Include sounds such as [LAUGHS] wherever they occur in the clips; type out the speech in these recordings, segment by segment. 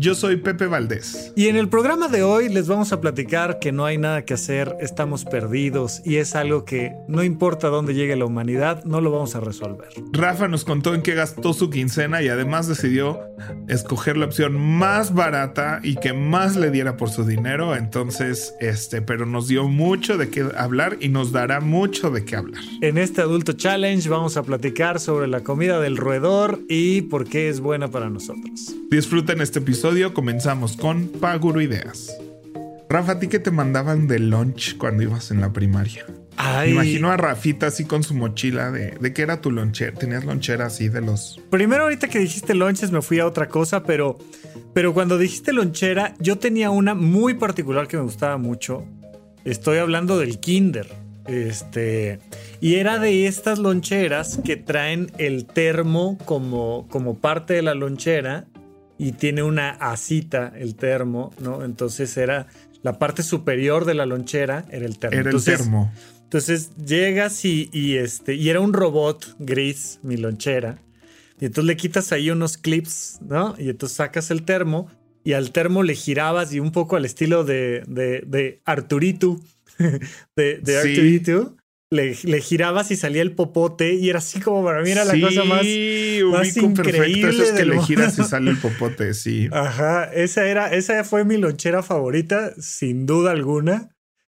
Yo soy Pepe Valdés. Y en el programa de hoy les vamos a platicar que no hay nada que hacer, estamos perdidos y es algo que no importa dónde llegue la humanidad, no lo vamos a resolver. Rafa nos contó en qué gastó su quincena y además decidió escoger la opción más barata y que más le diera por su dinero. Entonces, este, pero nos dio mucho de qué hablar y nos dará mucho de qué hablar. En este Adulto Challenge vamos a platicar sobre la comida del roedor y por qué es buena para nosotros. Disfruten este episodio comenzamos con Paguro Ideas. Rafa, ¿a ti qué te mandaban de lunch cuando ibas en la primaria? Me imagino a Rafita así con su mochila de, de qué era tu lonchera. ¿Tenías lonchera así de los...? Primero ahorita que dijiste lonches me fui a otra cosa, pero, pero cuando dijiste lonchera yo tenía una muy particular que me gustaba mucho. Estoy hablando del kinder. Este, y era de estas loncheras que traen el termo como, como parte de la lonchera y tiene una asita el termo, ¿no? Entonces era la parte superior de la lonchera, era el termo. Era el termo. Entonces llegas y, este, y era un robot gris, mi lonchera. Y entonces le quitas ahí unos clips, ¿no? Y entonces sacas el termo y al termo le girabas y un poco al estilo de, de, de Arturito, [LAUGHS] de, de Arturito, le, girabas y salía el popote y era así como para mí era la cosa más, más increíble. Eso es que le giras y sale el popote, sí. Ajá, esa era, esa fue mi lonchera favorita, sin duda alguna.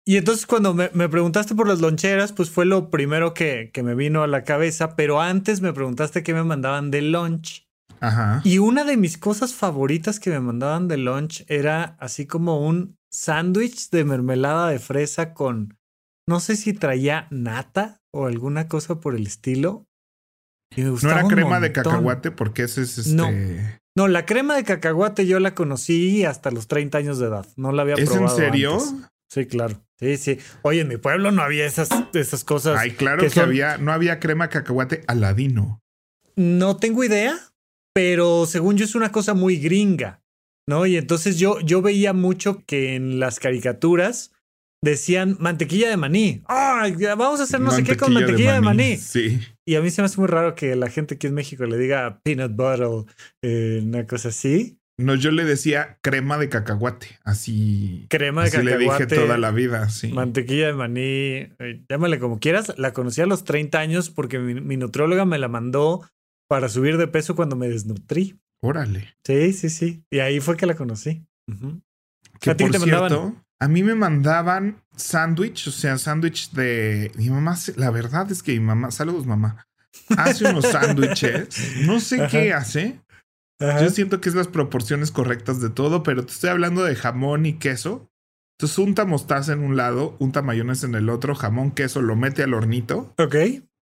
Y entonces cuando me, preguntaste por las loncheras, pues fue lo primero que, que, me vino a la cabeza, pero antes me preguntaste qué me mandaban de lunch. Ajá. Y una de mis cosas favoritas que me mandaban de lunch era así como un sándwich de mermelada de fresa con no sé si traía nata o alguna cosa por el estilo. no era crema de cacahuate porque ese es este. No. no. la crema de cacahuate yo la conocí hasta los 30 años de edad. No la había probado. ¿Es en serio? Sí, claro. Sí, sí. Oye, en mi pueblo no había esas, esas cosas. Ay, claro que, había, no había crema cacahuate aladino. No tengo idea, pero según yo es una cosa muy gringa, ¿no? Y entonces yo, yo veía mucho que en las caricaturas decían mantequilla de maní. Ah, vamos a hacer no sé qué con mantequilla de maní. Sí. Y a mí se me hace muy raro que la gente aquí en México le diga peanut butter, eh, una cosa así. No, yo le decía crema de cacahuate, así. Crema de así cacahuate. le dije toda la vida, sí. Mantequilla de maní, eh, llámale como quieras. La conocí a los 30 años porque mi, nutrióloga me la mandó para subir de peso cuando me desnutrí. Órale. Sí, sí, sí. Y ahí fue que la conocí. Que por cierto, a mí me mandaban sándwich, o sea, sándwich de mi mamá. La verdad es que mi mamá, saludos mamá, hace unos [LAUGHS] sándwiches. No sé qué hace. Yo siento que es las proporciones correctas de todo, pero te estoy hablando de jamón y queso. Entonces unta mostaza en un lado, unta mayonesa en el otro, jamón, queso, lo mete al hornito. Ok.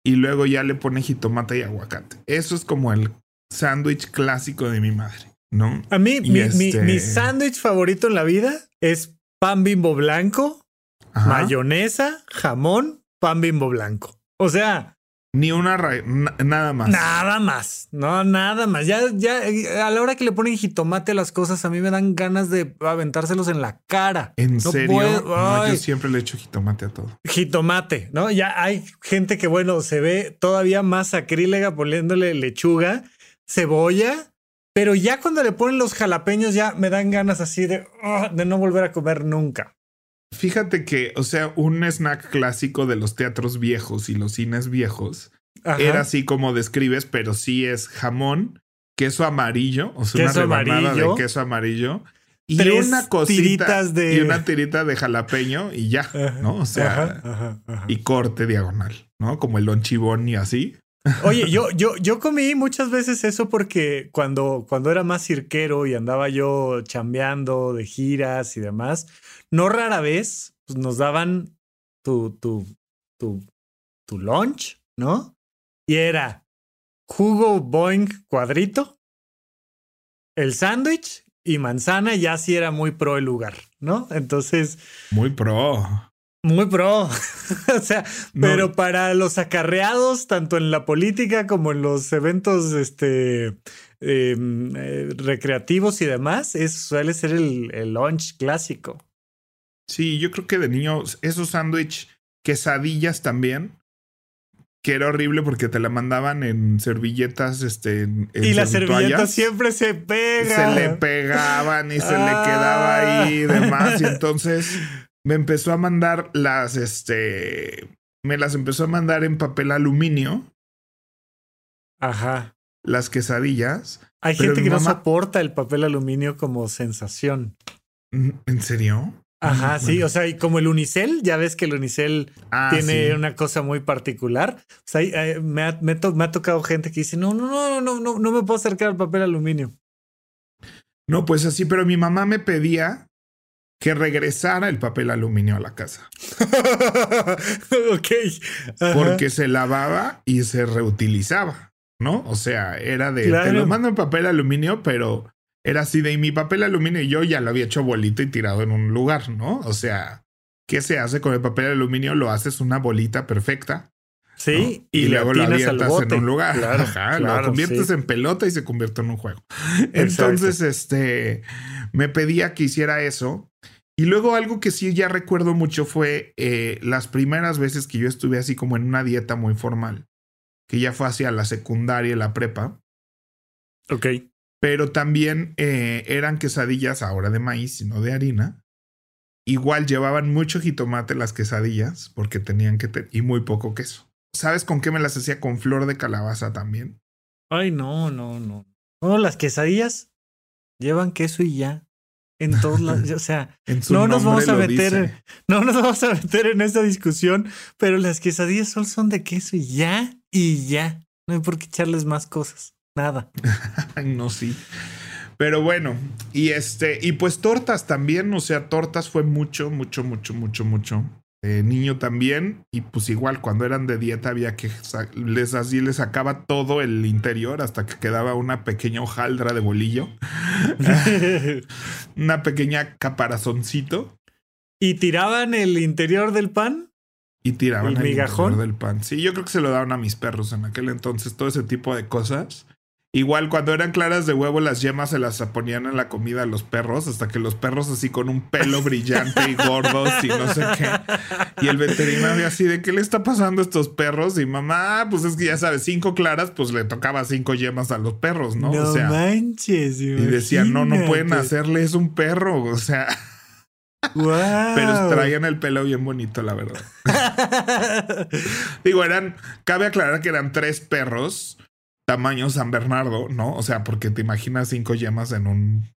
Y luego ya le pone jitomate y aguacate. Eso es como el sándwich clásico de mi madre, ¿no? A mí, mi, mi este sándwich favorito en la vida es pan bimbo blanco, mayonesa, jamón, pan bimbo blanco. O sea. Ni una nada más. Nada más. No, nada más. Ya, ya, a la hora que le ponen jitomate a las cosas, a mí me dan ganas de aventárselos en la cara. ¿En serio? No, yo siempre le echo jitomate a todo. Jitomate, ¿no? Ya hay gente que, bueno, se ve todavía más sacrílega poniéndole lechuga, cebolla pero ya cuando le ponen los jalapeños, ya me dan ganas así de, ah, de no volver a comer nunca. Fíjate que, o sea, un snack clásico de los teatros viejos y los cines viejos era así como describes, pero sí es jamón, queso amarillo, o sea, una rebanada de queso amarillo. Y una cosita de... y una tirita de jalapeño y ya, ¿no? O sea, y corte diagonal, ¿no? Como el lonchibón y así. Oye, yo, yo, yo comí muchas veces eso porque cuando, cuando era más cirquero y andaba yo chambeando de giras y demás, no rara vez pues, nos daban tu, tu, tu, tu lunch, ¿no? Y era jugo Boeing cuadrito, el sándwich y manzana ya sí era muy pro el lugar, ¿no? Entonces. Muy pro. Muy pro. [LAUGHS] o sea, pero para los acarreados, tanto en la política como en los eventos este, em, eh, recreativos y demás, eso suele ser el, el lunch clásico. Sí, yo creo que de niños, esos sándwich, quesadillas también, que era horrible porque te la mandaban en servilletas, este. y las servilletas siempre se pegan. Se le pegaban y se le quedaba ahí y demás. [LAUGHS] Y entonces me empezó a mandar las, este. Me las empezó a mandar en papel aluminio. Ajá. Las quesadillas. Hay gente que no soporta el papel aluminio como sensación. ¿En serio? Ajá, sí, o sea, y como el unicel, ya ves que el unicel ah, tiene una cosa muy particular. O sea, eh, me, ha, me, ha tocado gente que dice, no, no, no, no, no, no me puedo acercar al papel aluminio. No, pues así, pero mi mamá me pedía que regresara el papel aluminio a la casa. [LAUGHS] ok. Porque se lavaba y se reutilizaba, ¿no? O sea, era de, te lo mando en papel aluminio, pero era así de mi papel aluminio y yo ya lo había hecho bolita y tirado en un lugar, ¿no? O sea, ¿qué se hace con el papel aluminio? Lo haces una bolita perfecta. Sí, y, luego lo avientas en un lugar. Ajá, lo conviertes en pelota y se convierte en un juego. Entonces, este, me pedía que hiciera eso. Y luego algo que sí ya recuerdo mucho fue eh, las primeras veces que yo estuve así como en una dieta muy formal, que ya fue hacia la secundaria y la prepa. Ok pero también eh, eran quesadillas ahora de maíz, no de harina. Igual llevaban mucho jitomate las quesadillas porque tenían que tener y muy poco queso. ¿Sabes con qué me las hacía? Con flor de calabaza también. Ay, no, no, no. No, las quesadillas llevan queso y ya. En todos lados, o sea, [LAUGHS] no nos vamos a meter, [LAUGHS] no nos vamos a meter en esta discusión, pero las quesadillas solo son de queso y ya, y ya. No hay por qué echarles más cosas. Nada. [LAUGHS] no, sí. Pero bueno, y este, y pues tortas también, o sea, tortas fue mucho, mucho, mucho, mucho, mucho. Eh, niño también, y pues igual cuando eran de dieta había que les así les sacaba todo el interior hasta que quedaba una pequeña hojaldra de bolillo, [LAUGHS] una pequeña caparazoncito. ¿Y tiraban el interior del pan? Y tiraban el, interior del pan. Sí, yo creo que se lo daban a mis perros en aquel entonces, todo ese tipo de cosas. Igual cuando eran claras de huevo, las yemas se las ponían en la comida a los perros, hasta que los perros así con un pelo brillante y gordos y no sé qué. Y el veterinario así de qué le está pasando a estos perros. Y mamá, pues es que ya sabes, cinco claras, pues le tocaba cinco yemas a los perros, ¿no? No o sea, manches. Y decía, no, no pueden hacerle, es un perro. O sea. Pero traían el pelo bien bonito, la verdad. [LAUGHS] Digo, eran, cabe aclarar que eran tres perros tamaño San Bernardo, ¿no? O sea, porque te imaginas cinco yemas en un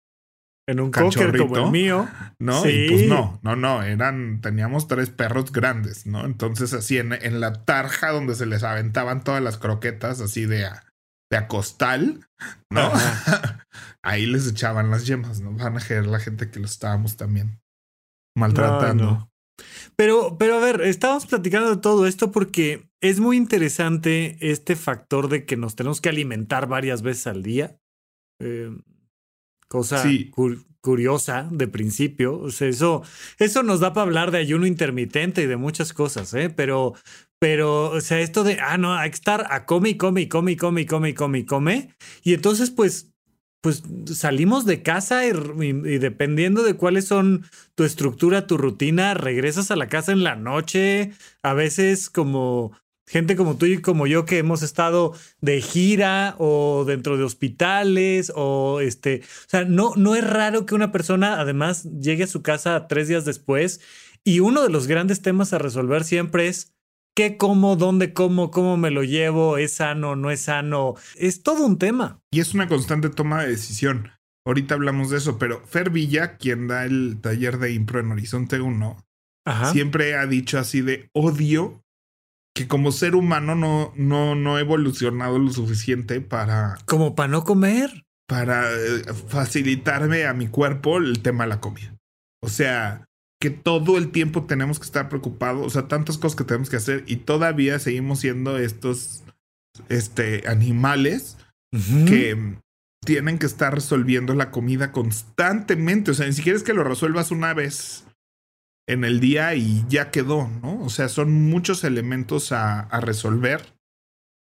en un cocker como el mío. ¿No? Y pues no, no, no, eran, teníamos tres perros grandes, ¿no? Entonces así en, en la tarja donde se les aventaban todas las croquetas así de a, de acostal, ¿no? [LAUGHS] Ahí les echaban las yemas, ¿no? Van a querer la gente que lo estábamos también maltratando. Pero, pero a ver, estábamos platicando de todo esto porque es muy interesante este factor de que nos tenemos que alimentar varias veces al día. Eh, cosa curiosa de principio. O sea, eso, eso nos da para hablar de ayuno intermitente y de muchas cosas, ¿eh? Pero, pero, o sea, esto de, ah, no, hay que estar a come y come y come y come y come y come y come. Y entonces, pues, pues salimos de casa y, dependiendo de cuáles son tu estructura, tu rutina, regresas a la casa en la noche, a veces como gente como tú y como yo que hemos estado de gira o dentro de hospitales o este, o sea, no, no es raro que una persona además llegue a su casa tres días después y uno de los grandes temas a resolver siempre es qué como, dónde como, cómo me lo llevo, es sano, no es sano, es todo un tema. Y es una constante toma de decisión. Ahorita hablamos de eso, pero Fer Villa, quien da el taller de impro en Horizonte 1, siempre ha dicho así de odio que como ser humano no, no, no he evolucionado lo suficiente para... Como para no comer. Para eh, facilitarme a mi cuerpo el tema de la comida. O sea, que todo el tiempo tenemos que estar preocupados, o sea, tantas cosas que tenemos que hacer y todavía seguimos siendo estos este, animales que tienen que estar resolviendo la comida constantemente. O sea, ni siquiera es que lo resuelvas una vez en el día y ya quedó, ¿no? O sea, son muchos elementos a, resolver.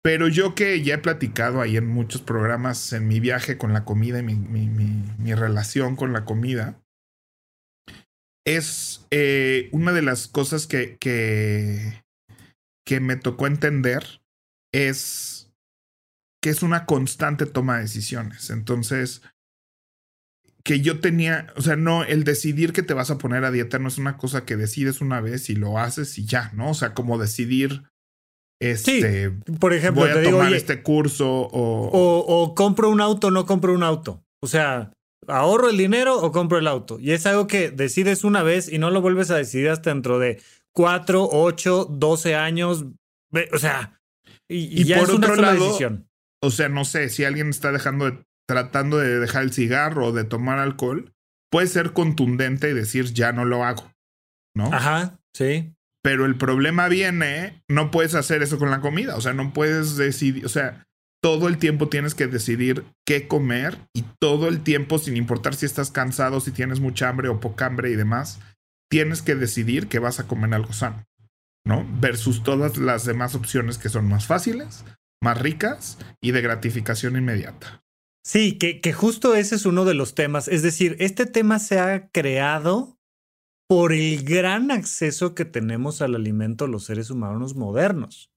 Pero yo que ya he platicado ahí en muchos programas en mi viaje con la comida y mi, relación con la comida, es eh, una de las cosas que, que, que me tocó entender es que es una constante toma de decisiones. Entonces, que yo tenía, o sea, no, el decidir que te vas a poner a dieta no es una cosa que decides una vez y lo haces y ya, ¿no? O sea, como decidir, este, por ejemplo, voy a tomar este curso o... o... o... compro un auto no compro un auto. O sea, ahorro el dinero o compro el auto. Y es algo que decides una vez y no lo vuelves a decidir hasta dentro de cuatro, ocho, doce años. O sea, y, ya por es una otro lado, decisión. O sea, no sé, si alguien está dejando de tratando de dejar el cigarro o de tomar alcohol, puede ser contundente y decir ya no lo hago, ¿no? Ajá, sí. Pero el problema viene, no puedes hacer eso con la comida, o sea, no puedes decidir, o sea, todo el tiempo tienes que decidir qué comer y todo el tiempo, sin importar si estás cansado, si tienes mucha hambre o poca hambre y demás, tienes que decidir que vas a comer algo sano, ¿no? Versus todas las demás opciones que son más fáciles, más ricas y de gratificación inmediata. Sí, que, que justo ese es uno de los temas. Es decir, este tema se ha creado por el gran acceso que tenemos al alimento los seres humanos modernos.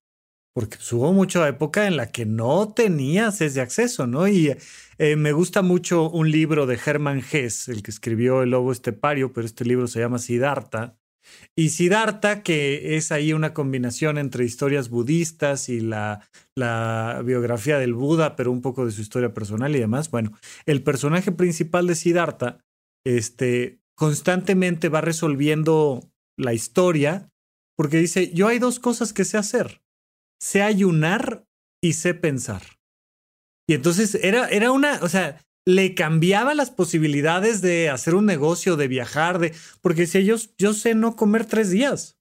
Porque pues, hubo mucha época en la que no tenías ese acceso, ¿no? Y eh, me gusta mucho un libro de Hermann Hesse, el que escribió El Lobo Estepario, pero este libro se llama Siddhartha, y Siddhartha, que es ahí una combinación entre historias budistas y la, la, biografía del Buda, pero un poco de su historia personal y demás. Bueno, el personaje principal de Siddhartha este, constantemente va resolviendo la historia porque dice, yo hay dos cosas que sé hacer. Sé ayunar y sé pensar. Y entonces era, era una, o sea, le cambiaba las posibilidades de hacer un negocio, de viajar, de. Porque si ellos, yo sé no comer tres días.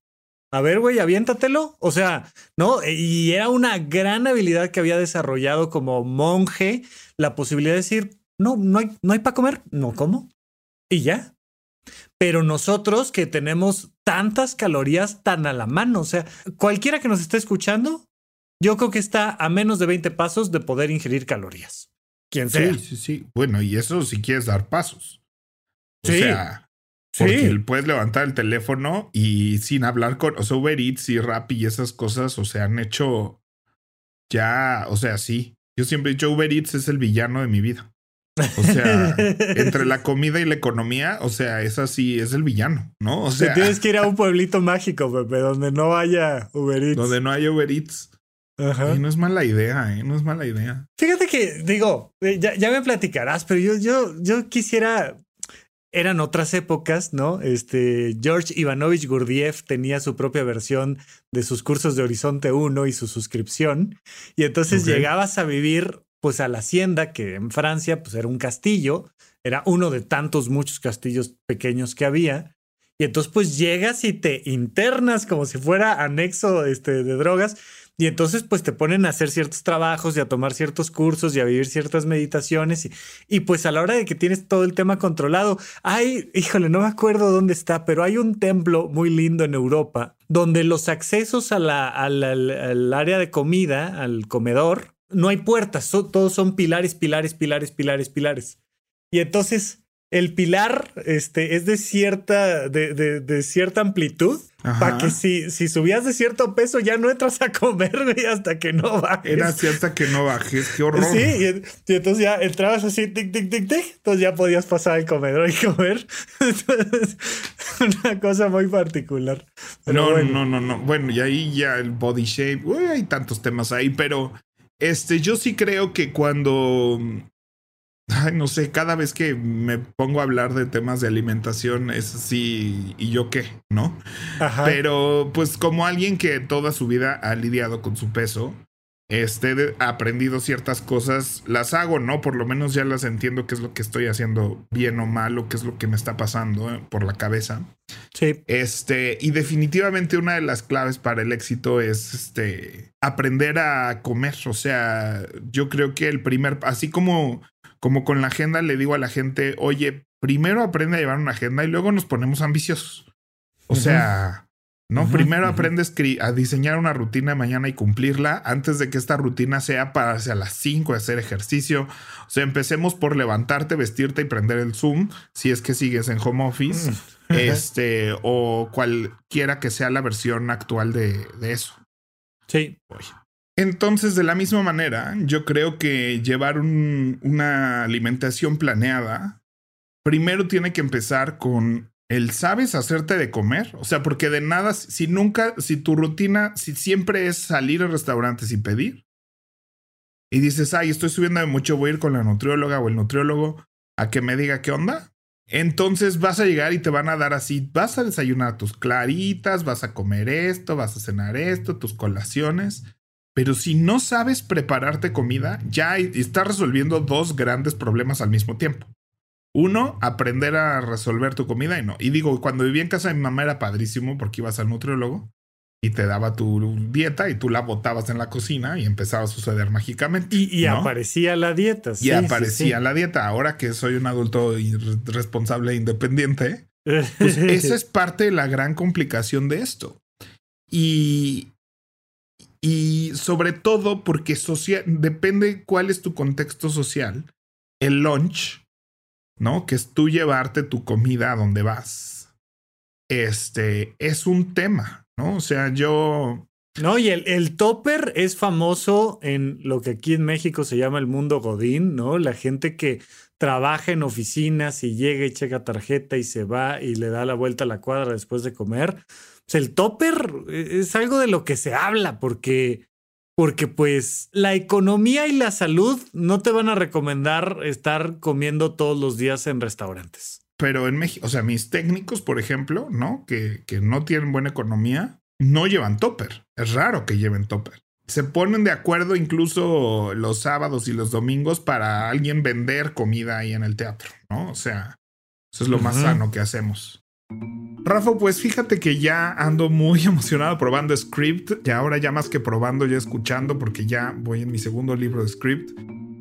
A ver, güey, aviéntatelo. O sea, ¿no? Y era una gran habilidad que había desarrollado como monje, la posibilidad de decir, no, no hay, no hay para comer, no como. Y ya. Pero nosotros que tenemos tantas calorías tan a la mano, o sea, cualquiera que nos esté escuchando, yo creo que está a menos de 20 pasos de poder ingerir calorías quien sea. Sí, sí, sí. Bueno, y eso si quieres dar pasos. O sea, porque puedes levantar el teléfono y sin hablar con, o sea, Uber Eats y Rappi y esas cosas, o sea, han hecho ya, o sea, sí. Yo siempre he dicho Uber Eats es el villano de mi vida. O sea, [LAUGHS] entre la comida y la economía, o sea, es así, es el villano, ¿no? O sea, tienes que ir a un pueblito mágico, Pepe, donde no haya Uber Eats. Donde no haya Uber Eats. Ajá. no es mala idea, ¿eh? No es mala idea. Fíjate que, digo, eh, ya, ya me platicarás, pero yo, yo, yo quisiera. Eran otras épocas, ¿no? Este, George Ivanovich Gurdjieff tenía su propia versión de sus cursos de Horizonte 1 y su suscripción. Y entonces llegabas a vivir, pues, a la hacienda, que en Francia, pues, era un castillo. Era uno de tantos, muchos castillos pequeños que había. Y entonces, pues, llegas y te internas como si fuera anexo este, de drogas y entonces pues te ponen a hacer ciertos trabajos y a tomar ciertos cursos y a vivir ciertas meditaciones. Y, y pues a la hora de que tienes todo el tema controlado, hay, híjole, no me acuerdo dónde está, pero hay un templo muy lindo en Europa donde los accesos a la, al área de comida, al comedor, no hay puertas, todos son pilares, pilares, pilares, pilares, pilares. Y entonces el pilar este, es de cierta, de, de, cierta amplitud para que si, si subías de cierto peso ya no entras a comer [LAUGHS] hasta que no bajes. Era cierta que no bajes, qué horror. Sí, y, entonces ya entrabas así, tic, tic, tic, tic, entonces ya podías pasar al comedor y comer. [LAUGHS] una cosa muy particular. no, no, no, no. Bueno, y ahí ya el body shape, uy, hay tantos temas ahí, pero este, yo sí creo que cuando [LAUGHS] Ay, no sé, cada vez que me pongo a hablar de temas de alimentación es así, ¿y yo qué? ¿No? Pero pues como alguien que toda su vida ha lidiado con su peso, este, ha aprendido ciertas cosas, las hago, ¿no? Por lo menos ya las entiendo qué es lo que estoy haciendo bien o mal o qué es lo que me está pasando eh, por la cabeza. Sí. Este, y definitivamente una de las claves para el éxito es este, aprender a comer. O sea, yo creo que el primer, así como como con la agenda le digo a la gente, oye, primero aprende a llevar una agenda y luego nos ponemos ambiciosos. O sea, ¿no? Primero aprendes a diseñar una rutina de mañana y cumplirla antes de que esta rutina sea para hacia las 5 hacer ejercicio. O sea, empecemos por levantarte, vestirte y prender el Zoom si es que sigues en home office. Mm. este, o cualquiera que sea la versión actual de, eso. Sí. Entonces, de la misma manera, yo creo que llevar una alimentación planeada primero tiene que empezar con el sabes hacerte de comer, o sea, porque de nada, si nunca, si tu rutina, si siempre es salir a restaurantes y pedir, y dices, ay, estoy subiendo de mucho, voy a ir con la nutrióloga o el nutriólogo a que me diga qué onda, entonces vas a llegar y te van a dar así, vas a desayunar tus claritas, vas a comer esto, vas a cenar esto, tus colaciones. Pero si no sabes prepararte comida, ya estás resolviendo dos grandes problemas al mismo tiempo. Uno, aprender a resolver tu comida y no. Y digo, cuando vivía en casa de mi mamá era padrísimo porque ibas al nutriólogo y te daba tu dieta y tú la botabas en la cocina y empezaba a suceder mágicamente. Y, aparecía la dieta. y aparecía la dieta. Ahora que soy un adulto responsable e independiente, [LAUGHS] pues esa es parte de la gran complicación de esto. Y, y sobre todo porque depende cuál es tu contexto social. El lunch ¿no? Que es tú llevarte tu comida a donde vas. Este es un tema, ¿no? O sea, yo. No, y el, el topper es famoso en lo que aquí en México se llama el mundo Godín, ¿no? La gente que trabaja en oficinas y llega y checa tarjeta y se va y le da la vuelta a la cuadra después de comer. El topper e, es algo de lo que se habla porque porque pues la economía y la salud no te van a recomendar estar comiendo todos los días en restaurantes. Pero en México, o sea, mis técnicos, por ejemplo, ¿no? Que, que no tienen buena economía, no llevan topper. Es raro que lleven topper. Se ponen de acuerdo incluso los sábados y los domingos para alguien vender comida ahí en el teatro, ¿no? O sea, eso es lo más sano que hacemos. Rafa, pues fíjate que ya ando muy [LAUGHS] emocionado probando Script, y ahora ya más que probando, ya escuchando, porque ya voy en mi segundo libro de Script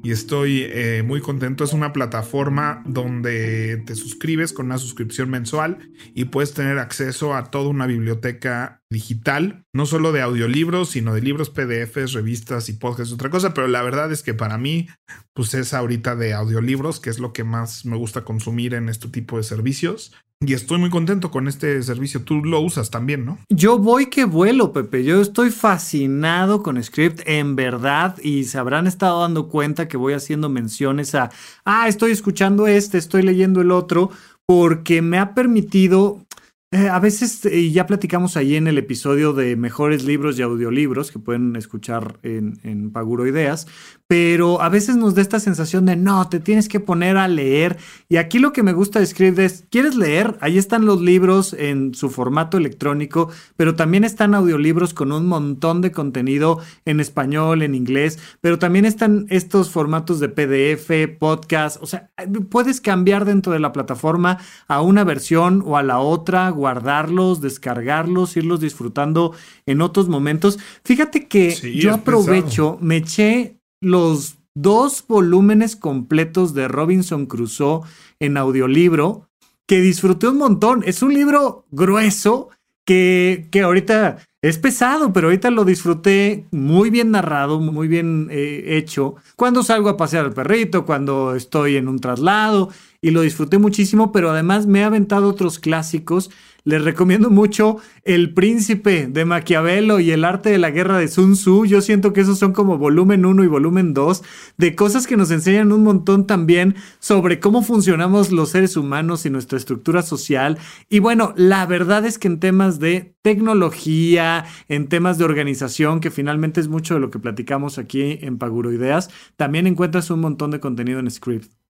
y estoy eh, muy contento. Es una plataforma donde te suscribes con una suscripción mensual y puedes tener acceso a toda una biblioteca digital, no solo de audiolibros, sino de libros, PDFs, revistas y podcasts, otra cosa, pero la verdad es que para mí, pues es ahorita de audiolibros, que es lo que más me gusta consumir en este tipo de servicios. Y estoy muy contento con este servicio. Tú lo usas también, ¿no? Yo voy que vuelo, Pepe. Yo estoy fascinado con Script, en verdad. Y se habrán estado dando cuenta que voy haciendo menciones a, ah, estoy escuchando este, estoy leyendo el otro, porque me ha permitido eh, a veces, y ya platicamos ahí en el episodio de mejores libros y audiolibros que pueden escuchar en Paguro Ideas, pero a veces nos da esta sensación de no, te tienes que poner a leer. Y aquí lo que me gusta de es, ¿quieres leer? Ahí están los libros en su formato electrónico, pero también están audiolibros con un montón de contenido en español, en inglés, pero también están estos formatos de PDF, podcast, o sea, puedes cambiar dentro de la plataforma a una versión o a la otra, guardarlos, descargarlos, irlos disfrutando en otros momentos. Fíjate que yo aprovecho, me eché los dos volúmenes completos de Robinson Crusoe en audiolibro, que disfruté un montón. Es un libro grueso que, que ahorita es pesado, pero ahorita lo disfruté muy bien narrado, muy bien eh, hecho. Cuando salgo a pasear al perrito, cuando estoy en un traslado, y lo disfruté muchísimo, pero además me ha aventado otros clásicos les recomiendo mucho El Príncipe de Maquiavelo y El Arte de la Guerra de Sun Tzu. Yo siento que esos son como volumen 1 y volumen 2 de cosas que nos enseñan un montón también sobre cómo funcionamos los seres humanos y nuestra estructura social. Y bueno, la verdad es que en temas de tecnología, en temas de organización, que finalmente es mucho de lo que platicamos aquí en Paguro Ideas, también encuentras un montón de contenido en Script.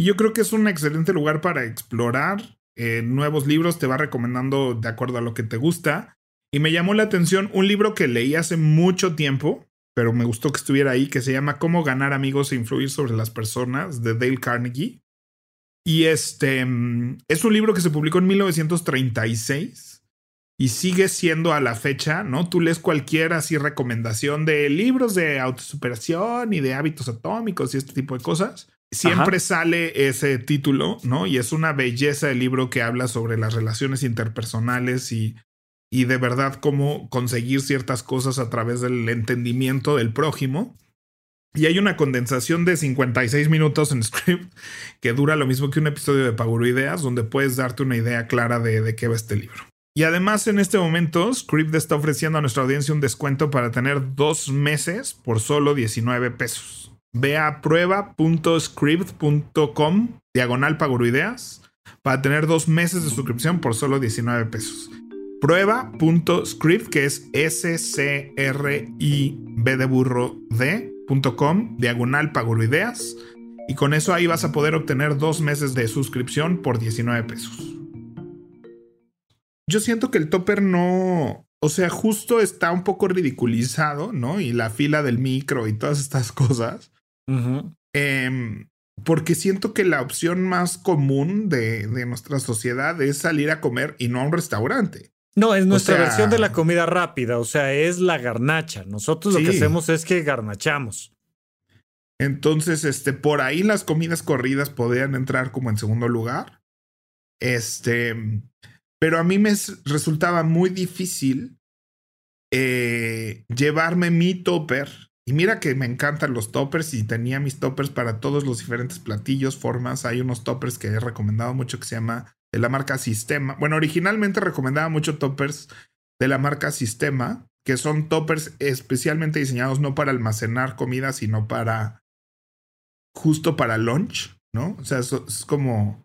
Yo creo que es un excelente lugar para explorar eh, nuevos libros, te va recomendando de acuerdo a lo que te gusta. Y me llamó la atención un libro que leí hace mucho tiempo, pero me gustó que estuviera ahí, que se llama Cómo ganar amigos e influir sobre las personas, de Dale Carnegie. Y este mm, es un libro que se publicó en 1936 y sigue siendo a la fecha, ¿no? Tú lees cualquier así recomendación de libros de autosuperación y de hábitos atómicos y este tipo de cosas siempre sale ese título, ¿no? Y es una belleza el libro que habla sobre las relaciones interpersonales y, y de verdad cómo conseguir ciertas cosas a través del entendimiento del prójimo. Y hay una condensación de 56 minutos en [LAUGHS] script que dura lo mismo que un episodio de Paguro Ideas, donde puedes darte una idea clara de, de qué va este libro. Y además en este momento, Script está ofreciendo a nuestra audiencia un descuento para tener dos meses por solo 19 pesos. Ve a prueba.script.com diagonal Ideas para tener dos meses de suscripción por solo 19 pesos. Prueba.script, que es S-C-R-I-B de burro D.com diagonal Ideas. Y con eso ahí vas a poder obtener dos meses de suscripción por 19 pesos yo siento que el topper no, o sea, justo está un poco ridiculizado, ¿no? Y la fila del micro y todas estas cosas. Em, porque siento que la opción más común de, nuestra sociedad es salir a comer y no a un restaurante. No, es nuestra versión de la comida rápida, o sea, es la garnacha. Nosotros lo que hacemos es que garnachamos. Entonces, este, por ahí las comidas corridas podrían entrar como en segundo lugar. Este, pero a mí me resultaba muy difícil eh, llevarme mi topper. Y mira que me encantan los toppers y tenía mis toppers para todos los diferentes platillos, formas. Hay unos toppers que he recomendado mucho que se llama de la marca Sistema. Bueno, originalmente recomendaba mucho toppers de la marca Sistema, que son toppers especialmente diseñados no para almacenar comida, sino para justo para lunch, ¿no? O sea, es como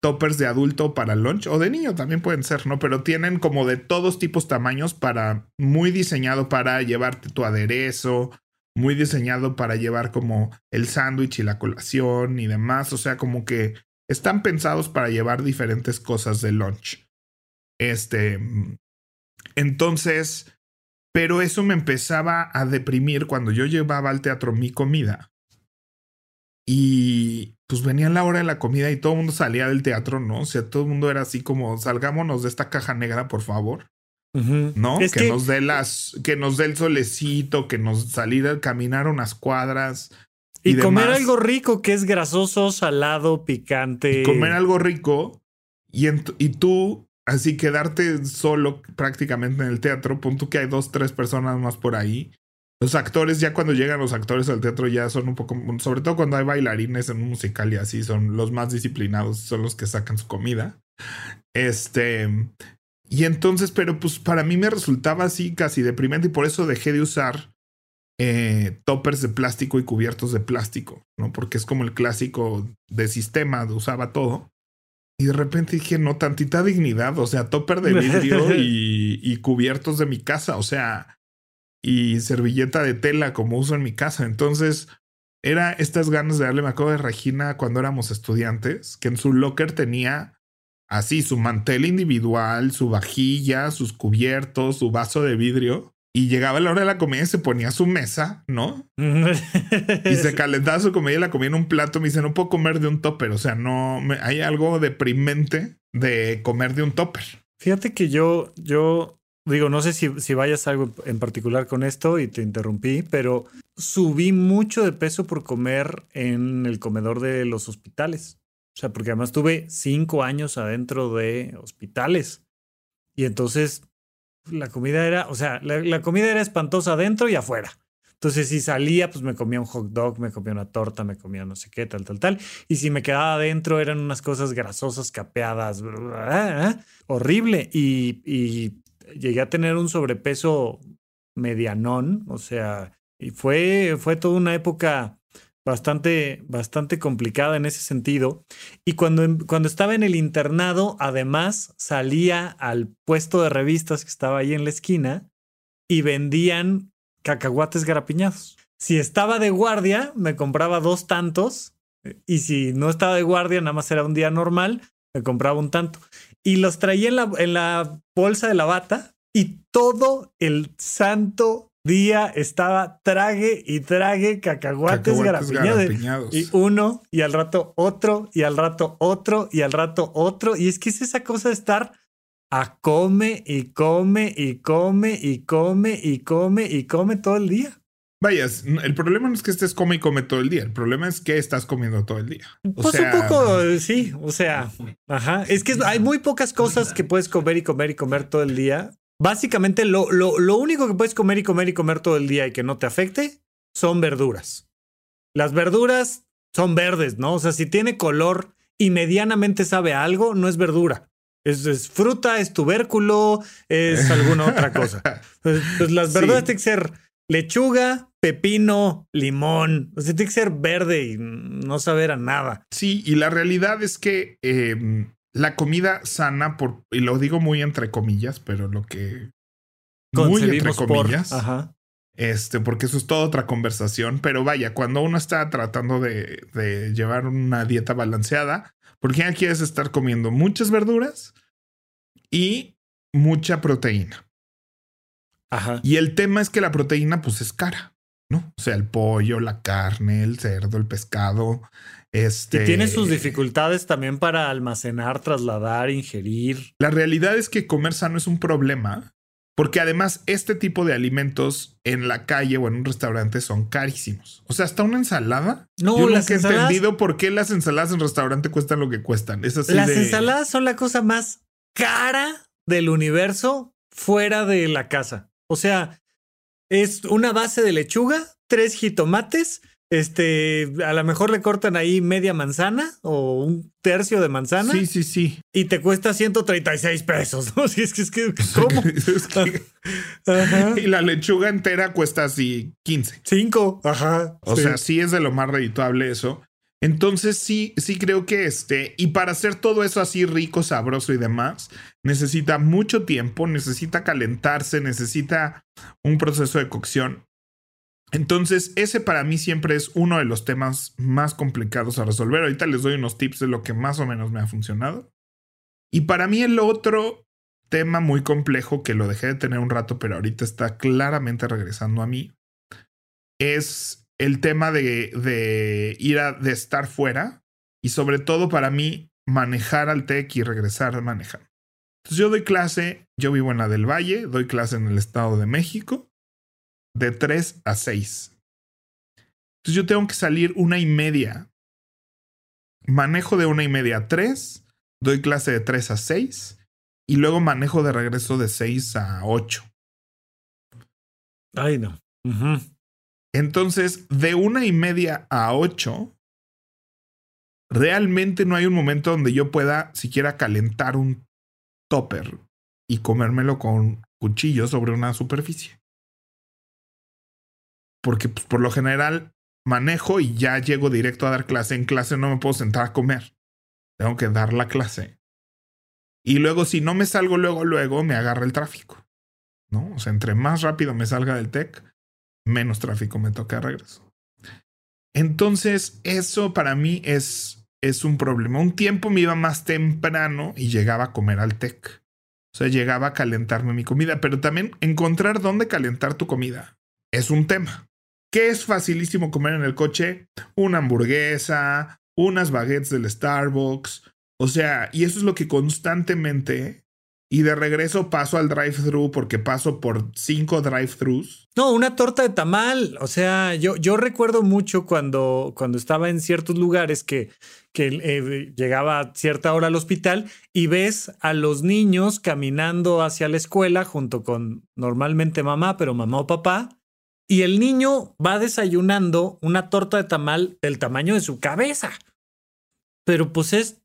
toppers de adulto para lunch o de niño también pueden ser, ¿no? Pero tienen como de todos tipos tamaños para muy diseñado para llevarte tu aderezo, muy diseñado para llevar como el sándwich y la colación y demás, o sea, como que están pensados para llevar diferentes cosas de lunch. Este, entonces, pero eso me empezaba a deprimir cuando yo llevaba al teatro mi comida. Y, pues venía la hora de la comida y todo el mundo salía del teatro, ¿no? O sea, todo el mundo era así como, salgámonos de esta caja negra, por favor. ¿No? que, nos dé las, que nos dé el solecito, que nos salir a caminar unas cuadras. Y, comer algo rico que es grasoso, salado, picante. comer algo rico. Y, y tú, así quedarte solo prácticamente en el teatro, punto que hay dos, tres personas más por ahí. Los actores, ya cuando llegan los actores al teatro, ya son un poco, sobre todo cuando hay bailarines en un musical y así, son los más disciplinados, son los que sacan su comida. Este, y entonces, pero pues para mí me resultaba así casi deprimente y por eso dejé de usar eh, toppers de plástico y cubiertos de plástico, ¿no? Porque es como el clásico de sistema, usaba todo. Y de repente dije, no, tantita dignidad, o sea, topper de [LAUGHS] vidrio y, y cubiertos de mi casa, o sea, y servilleta de tela como uso en mi casa. Entonces, era estas ganas de darle, me acuerdo de Regina cuando éramos estudiantes, que en su locker tenía así su mantel individual, su vajilla, sus cubiertos, su vaso de vidrio. Y llegaba la hora de la comida y se ponía su mesa, ¿no? [LAUGHS] y se calentaba su comida y la comía en un plato. Me dice, no puedo comer de un topper. O sea, no, me, hay algo deprimente de comer de un topper. Fíjate que yo, yo digo, no sé si, si vayas algo en particular con esto y te interrumpí, pero subí mucho de peso por comer en el comedor de los hospitales. O sea, porque además tuve cinco años adentro de hospitales. Y entonces la comida era, o sea, la, comida era espantosa adentro y afuera. Entonces, si salía, pues me comía un hot dog, me comía una torta, me comía no sé qué, tal, tal, tal. Y si me quedaba adentro, eran unas cosas grasosas, capeadas, horrible. Y, y llegué a tener un sobrepeso medianón, o sea, y fue, fue toda una época bastante, bastante complicada en ese sentido. Y cuando, cuando estaba en el internado, además salía al puesto de revistas que estaba ahí en la esquina y vendían cacahuates garapiñados. Si estaba de guardia, me compraba dos tantos. Y si no estaba de guardia, nada más era un día normal, me compraba un tanto y los traía en la, en la bolsa de la bata y todo el santo día estaba trague y trague cacahuates, garapiñados. Y uno, y al rato otro, y al rato otro, y al rato otro. Y es que es esa cosa de estar a come y come y come y come y come y come todo el día. Vaya, el problema no es que estés come y come todo el día, el problema es que estás comiendo todo el día. pues un poco, sí, o sea, ajá. Es que hay muy pocas cosas que puedes comer y comer y comer todo el día. Básicamente, lo, lo, lo único que puedes comer y comer y comer todo el día y que no te afecte son verduras. Las verduras son verdes, ¿no? O sea, si tiene color y medianamente sabe algo, no es verdura. Es, fruta, es tubérculo, es alguna otra cosa. [LAUGHS] Pues, pues las verduras tienen que ser lechuga, pepino, limón. O sea, tiene que ser verde y no saber a nada. Sí, y la realidad es que em, la comida sana, por, y lo digo muy entre comillas, pero lo que. Muy entre comillas. ajá. Este, porque eso es toda otra conversación. Pero vaya, cuando uno está tratando de, de llevar una dieta balanceada, porque ya quieres estar comiendo muchas verduras y mucha proteína. Ajá. Y el tema es que la proteína, pues es cara, ¿no? O sea, el pollo, la carne, el cerdo, el pescado. Este... Y tiene sus dificultades también para almacenar, trasladar, ingerir. La realidad es que comer sano es un problema, porque además este tipo de alimentos en la calle o en un restaurante son carísimos. O sea, hasta una ensalada. No, Yo nunca he entendido por qué las ensaladas en restaurante cuestan lo que cuestan. Es así las ensaladas son la cosa más cara del universo fuera de la casa. O sea, es una base de lechuga, tres jitomates, este, a lo mejor le cortan ahí media manzana o un tercio de manzana. Sí, sí, sí. Y te cuesta 136 pesos, ¿no? [LAUGHS] Si es que es que, ¿cómo? [LAUGHS] [LAUGHS] Y la lechuga entera cuesta así 15. 5, ajá. O sea, sí es de lo más redituable eso. Entonces sí, sí creo que este, y para hacer todo eso así rico, sabroso y demás, necesita mucho tiempo, necesita calentarse, necesita un proceso de cocción. Entonces, ese para mí siempre es uno de los temas más complicados a resolver. Ahorita les doy unos tips de lo que más o menos me ha funcionado. Y para mí el otro tema muy complejo que lo dejé de tener un rato, pero ahorita está claramente regresando a mí, es el tema de, de ir a de estar fuera y sobre todo para mí manejar al TEC y regresar a manejar. Entonces yo doy clase, yo vivo en la del Valle, doy clase en el Estado de México de 3 a 6. Entonces yo tengo que salir una y media. Manejo de una y media a 3, doy clase de 3 a 6 y luego manejo de regreso de 6 a 8. Ay, no. Entonces, de una y media a 8, realmente no hay un momento donde yo pueda siquiera calentar un topper y comérmelo con cuchillo sobre una superficie porque pues, por lo general manejo y ya llego directo a dar clase. En clase no me puedo sentar a comer. Tengo que dar la clase. Y luego, si no me salgo luego, luego me agarra el tráfico. ¿No? O sea, entre más rápido me salga del TEC, menos tráfico me toca de regreso. Entonces, eso para mí es, es un problema. Un tiempo me iba más temprano y llegaba a comer al TEC. O sea, llegaba a calentarme mi comida, pero también encontrar dónde calentar tu comida es un tema. ¿Qué es facilísimo comer en el coche? Una hamburguesa, unas baguettes del Starbucks. O sea, y eso es lo que constantemente y de regreso paso al drive-thru porque paso por cinco drive-thrus. No, una torta de tamal. O sea, yo, yo recuerdo mucho cuando, cuando estaba en ciertos lugares que, que eh, llegaba a cierta hora al hospital y ves a los niños caminando hacia la escuela junto con normalmente mamá, pero mamá o papá y el niño va desayunando una torta de tamal del tamaño de su cabeza. Pero pues es,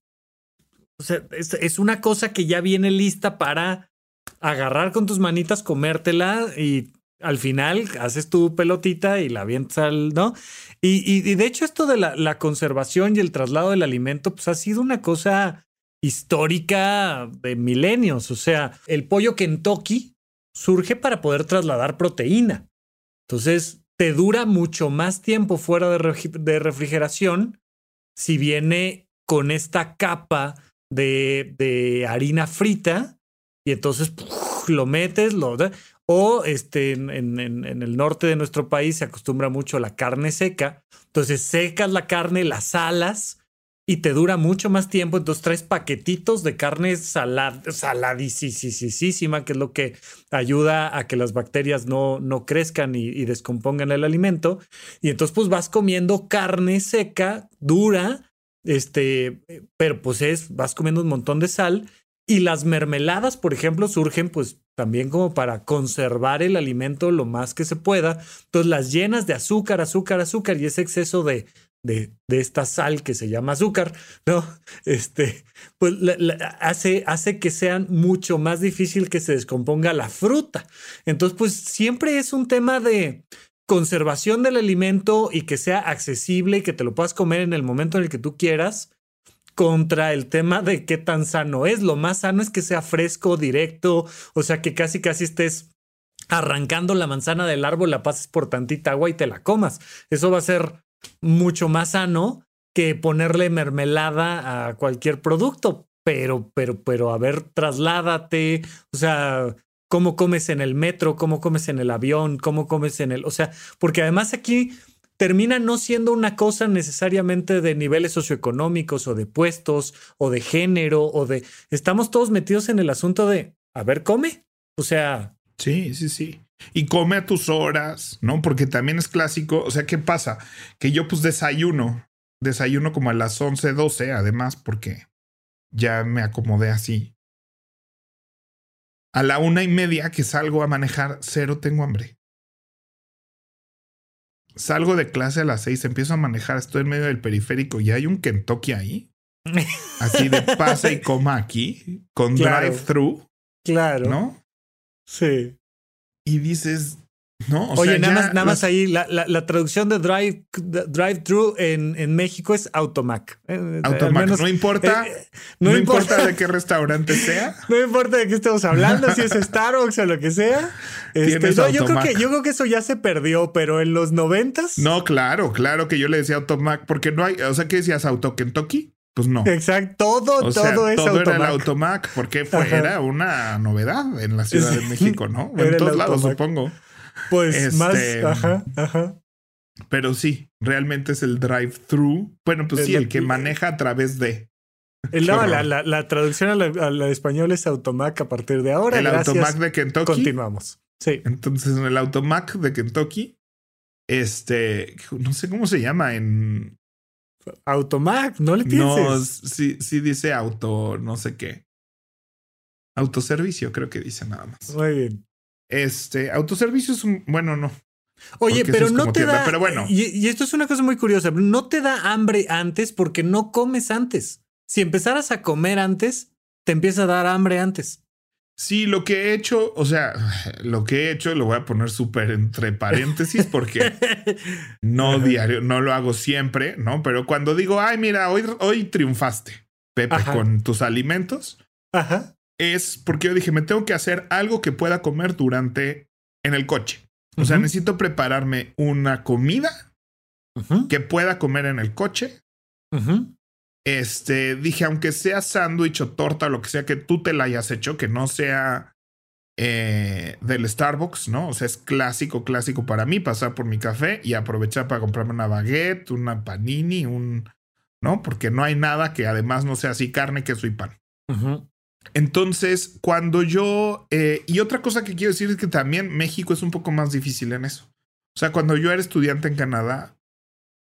o sea, es, una cosa que ya viene lista para agarrar con tus manitas, comértela y al final haces tu pelotita y la avientas al, ¿no? Y, de hecho esto de la, la, conservación y el traslado del alimento, pues ha sido una cosa histórica de milenios. O sea, el pollo Kentucky surge para poder trasladar proteína. Entonces, te dura mucho más tiempo fuera de, refrigeración si viene con esta capa de, harina frita y entonces lo metes, lo, o este, en, el norte de nuestro país se acostumbra mucho a la carne seca. Entonces secas la carne, la salas y te dura mucho más tiempo. Entonces traes paquetitos de carne salad, saladísima, que es lo que ayuda a que las bacterias no, no crezcan y, y, descompongan el alimento. Y entonces pues vas comiendo carne seca, dura, este, pero pues es, vas comiendo un montón de sal. Y las mermeladas, por ejemplo, surgen pues también como para conservar el alimento lo más que se pueda. Entonces las llenas de azúcar, azúcar, azúcar y ese exceso de de, esta sal que se llama azúcar, ¿no? Este, pues hace, hace que sean mucho más difícil que se descomponga la fruta. Entonces, pues siempre es un tema de conservación del alimento y que sea accesible y que te lo puedas comer en el momento en el que tú quieras contra el tema de qué tan sano es. Lo más sano es que sea fresco, directo, o sea, que casi casi estés arrancando la manzana del árbol, la pases por tantita agua y te la comas. Eso va a ser mucho más sano que ponerle mermelada a cualquier producto. Pero, pero, pero, a ver, trasládate, o sea, cómo comes en el metro, cómo comes en el avión, cómo comes en el, o sea, porque además aquí termina no siendo una cosa necesariamente de niveles socioeconómicos o de puestos o de género o de, estamos todos metidos en el asunto de, a ver, come, o sea. Sí, sí, sí y come a tus horas, ¿no? Porque también es clásico. O sea, ¿qué pasa? Que yo pues desayuno, desayuno como a las 11, 12, además, porque ya me acomodé así. A la una y media que salgo a manejar, cero tengo hambre. Salgo de clase a las seis, empiezo a manejar, estoy en medio del periférico y hay un Kentucky ahí. [LAUGHS] Así de pasa y coma aquí, con drive-thru. Claro. ¿No? Sí y dices, no, Oye, nada, más, nada más ahí, la, la, traducción de drive, drive thru en, en México es automac. Eh, automac, no importa, eh, no, importa, de [LAUGHS] qué restaurante sea. No importa de qué estemos hablando, si es Starbucks o lo que sea. Este, yo, creo que, yo creo que eso ya se perdió, pero en los noventas. No, claro, claro que yo le decía automac, porque no hay, o sea, ¿qué decías? ¿Auto Kentucky? Pues no. Exacto, todo, todo es todo era el Automac, porque fue, era una novedad en la Ciudad de México, ¿no? En todos lados, supongo. Pues más, este, ajá, ajá. Pero sí, realmente es el drive-thru. Bueno, pues sí, el que maneja a través de. El, no, la, la, traducción al español es Automac a partir de ahora. El Automac de Kentucky. Continuamos. Sí. Entonces, en el Automac de Kentucky, este, no sé cómo se llama en, Automac, no le pienses. No, sí, sí dice auto, no sé qué. Autoservicio, creo que dice nada más. Muy bien. Este, autoservicio es un, bueno, no. Oye, pero no te da. Pero bueno. Y, y, esto es una cosa muy curiosa. No te da hambre antes porque no comes antes. Si empezaras a comer antes, te empieza a dar hambre antes. Sí, lo que he hecho, o sea, lo que he hecho lo voy a poner súper entre paréntesis porque [LAUGHS] no diario, no lo hago siempre, ¿no? Pero cuando digo, ay, mira, hoy, hoy triunfaste, Pepe, con tus alimentos, Ajá. Es porque yo dije, me tengo que hacer algo que pueda comer durante en el coche. O sea, necesito prepararme una comida que pueda comer en el coche. Este, dije, aunque sea sándwich o torta o lo que sea que tú te la hayas hecho, que no sea eh, del Starbucks, ¿no? O sea, es clásico, clásico para mí pasar por mi café y aprovechar para comprarme una baguette, una panini, un, ¿no? Porque no hay nada que además no sea así carne, queso y pan. Entonces, cuando yo, eh, y otra cosa que quiero decir es que también México es un poco más difícil en eso. O sea, cuando yo era estudiante en Canadá,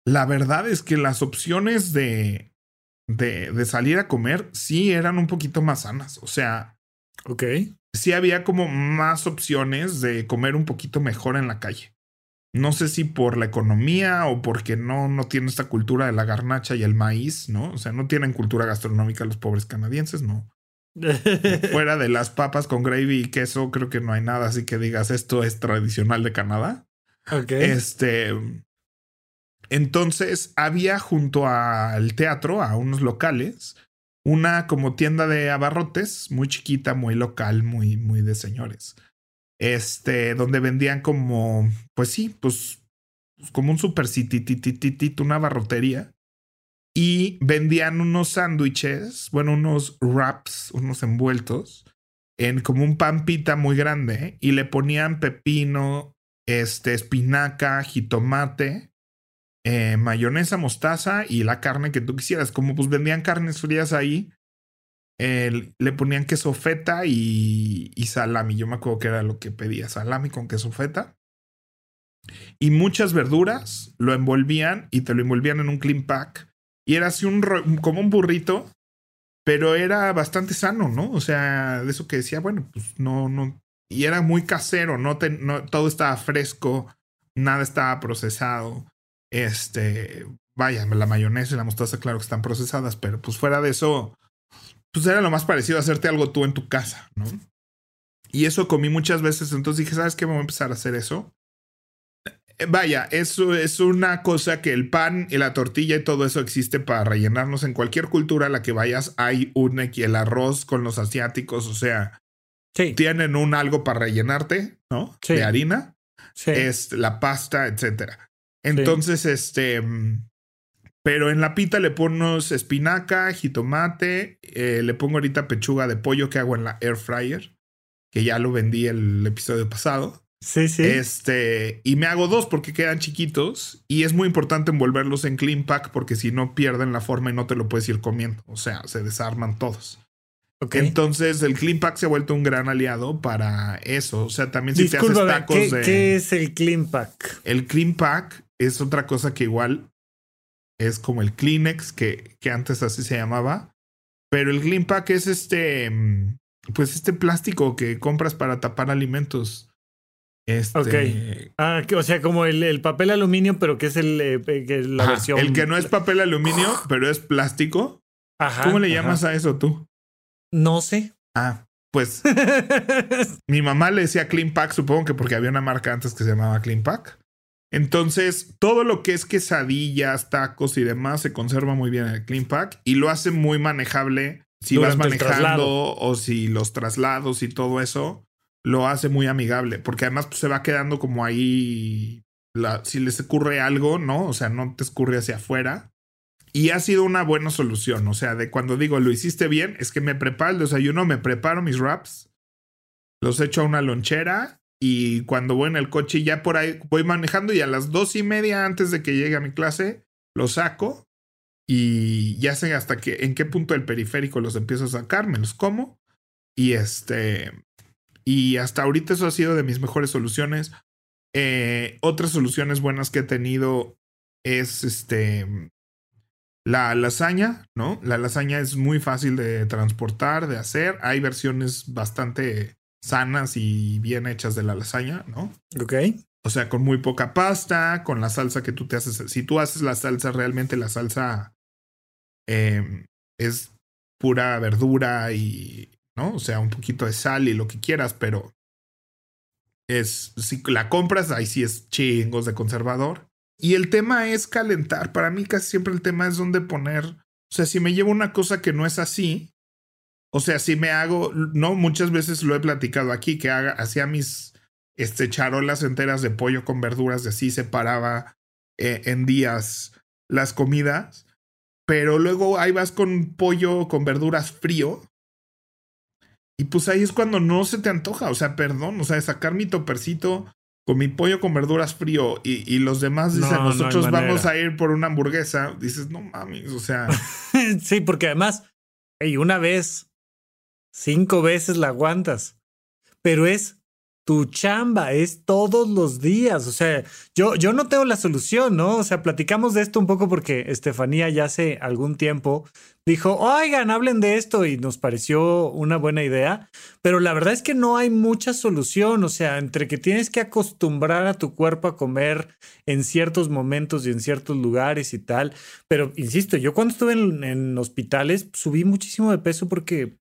la verdad es que las opciones de, de, de, salir a comer sí eran un poquito más sanas. O sea, ok. Sí había como más opciones de comer un poquito mejor en la calle. No sé si por la economía o porque no, no tienen esta cultura de la garnacha y el maíz, ¿no? O sea, no tienen cultura gastronómica los pobres canadienses, ¿no? [LAUGHS] Fuera de las papas con gravy y queso, creo que no hay nada así que digas esto es tradicional de Canadá. Ok. Este, entonces había junto al teatro, a unos locales, una como tienda de abarrotes, muy chiquita, muy local, muy, muy de señores. Este, donde vendían como, pues sí, pues, como un super city, una abarrotería. Y vendían unos sándwiches, bueno, unos wraps, unos envueltos, en como un pampita muy grande, y le ponían pepino, este, espinaca, jitomate, eh, mayonesa, mostaza y la carne que tú quisieras. Como pues vendían carnes frías ahí, le ponían queso feta y, y, salami. Yo me acuerdo que era lo que pedía, salami con queso feta. Y muchas verduras lo envolvían y te lo envolvían en un clean pack. Y era así un como un burrito, pero era bastante sano, ¿no? O sea, de eso que decía, bueno, pues no, no. Y era muy casero, no, todo estaba fresco, nada estaba procesado. Este, vaya, la mayonesa y la mostaza, claro que están procesadas, pero pues fuera de eso, pues era lo más parecido a hacerte algo tú en tu casa, ¿no? Y eso comí muchas veces, entonces dije, ¿sabes qué? Me voy a empezar a hacer eso. Eh, vaya, eso es una cosa que el pan y la tortilla y todo eso existe para rellenarnos en cualquier cultura a la que vayas. Hay un el arroz con los asiáticos, o sea, tienen un algo para rellenarte, ¿no? De harina. Es la pasta, etcétera. Entonces, este, pero en la pita le pongo espinaca, jitomate, eh, le pongo ahorita pechuga de pollo que hago en la air fryer, que ya lo vendí el episodio pasado. Sí, sí. Este, y me hago dos porque quedan chiquitos y es muy importante envolverlos en clean pack porque si no pierden la forma y no te lo puedes ir comiendo. O sea, se desarman todos. Entonces, el Clean Pack se ha vuelto un gran aliado para eso. O sea, también si te haces tacos ¿qué, ¿Qué es el Clean Pack? El Clean Pack es otra cosa que igual es como el Kleenex, que, que antes así se llamaba. Pero el Clean Pack es este. Mm, pues este plástico que compras para tapar alimentos. Este, ok. Ah, o sea, como el, papel aluminio, pero que es el, eh, la versión. El que no es papel aluminio, pero es plástico. Ajá, ¿Cómo le llamas a eso tú? No sé. Ah, pues [LAUGHS] mi mamá le decía Clean Pack, supongo que porque había una marca antes que se llamaba Clean Pack. Entonces, todo lo que es quesadillas, tacos y demás se conserva muy bien en el Clean Pack y lo hace muy manejable si vas manejando o si los traslados y todo eso lo hace muy amigable, porque además pues, se va quedando como ahí, si les ocurre algo, ¿no? O sea, no te escurre hacia afuera. Y ha sido una buena solución. O sea, de cuando digo lo hiciste bien, es que me preparo el desayuno, me preparo mis wraps, los echo a una lonchera y cuando voy en el coche ya por ahí voy manejando y a las dos y media antes de que llegue a mi clase, los saco y ya sé hasta que, en qué punto del periférico los empiezo a sacar, me los como. Y este, y hasta ahorita eso ha sido de mis mejores soluciones. Eh, otras soluciones buenas que he tenido es este la lasaña, ¿no? La lasaña es muy fácil de transportar, de hacer. Hay versiones bastante sanas y bien hechas de la lasaña, ¿no? Ok. O sea, con muy poca pasta, con la salsa que tú te haces. Si tú haces la salsa, realmente la salsa em, es pura verdura y, ¿no? O sea, un poquito de sal y lo que quieras, pero es, si la compras, ahí sí es chingos de conservador. Y el tema es calentar. Para mí casi siempre el tema es dónde poner. O sea, si me llevo una cosa que no es así, o sea, si me hago, no, muchas veces lo he platicado aquí, que haga, hacía mis este, charolas enteras de pollo con verduras, de así separaba eh, en días las comidas, pero luego ahí vas con pollo con verduras frío. Y pues ahí es cuando no se te antoja, o sea, perdón, o sea, sacar mi topercito con mi pollo con verduras frío y, y los demás dicen, nosotros vamos a ir por una hamburguesa, dices, no mames, o sea. [LAUGHS] sí, porque además, hey, una vez, cinco veces la aguantas, pero es tu chamba es todos los días. O sea, yo, yo no tengo la solución, ¿no? O sea, platicamos de esto un poco porque Estefanía ya hace algún tiempo dijo, oigan, hablen de esto y nos pareció una buena idea, pero la verdad es que no hay mucha solución. O sea, entre que tienes que acostumbrar a tu cuerpo a comer en ciertos momentos y en ciertos lugares y tal. Pero, insisto, yo cuando estuve en, hospitales subí muchísimo de peso porque,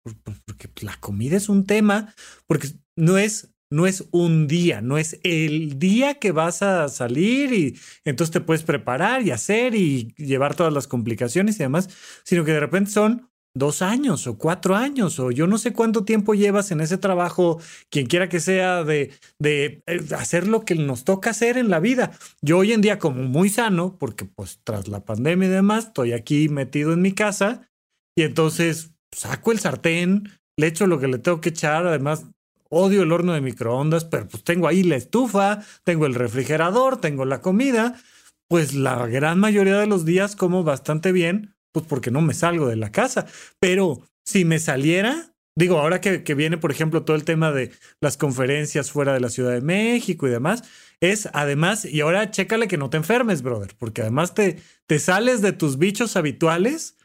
porque la comida es un tema, porque no es no es un día, no es el día que vas a salir y entonces te puedes preparar y hacer y llevar todas las complicaciones y demás, sino que de repente son dos años o cuatro años o yo no sé cuánto tiempo llevas en ese trabajo, quien quiera que sea, de, de eh, hacer lo que nos toca hacer en la vida. Yo hoy en día como muy sano, porque pues tras la pandemia y demás, estoy aquí metido en mi casa y entonces saco el sartén, le echo lo que le tengo que echar, además Odio el horno de microondas, pero pues tengo ahí la estufa, tengo el refrigerador, tengo la comida. pues la gran mayoría de los días como bastante bien, pues porque no me salgo de la casa. Pero si me saliera, digo, ahora que, que viene, por ejemplo, todo el tema de las conferencias fuera de la Ciudad de México y demás, es además, y ahora chécale que no te enfermes, brother, porque además te, te sales de tus bichos habituales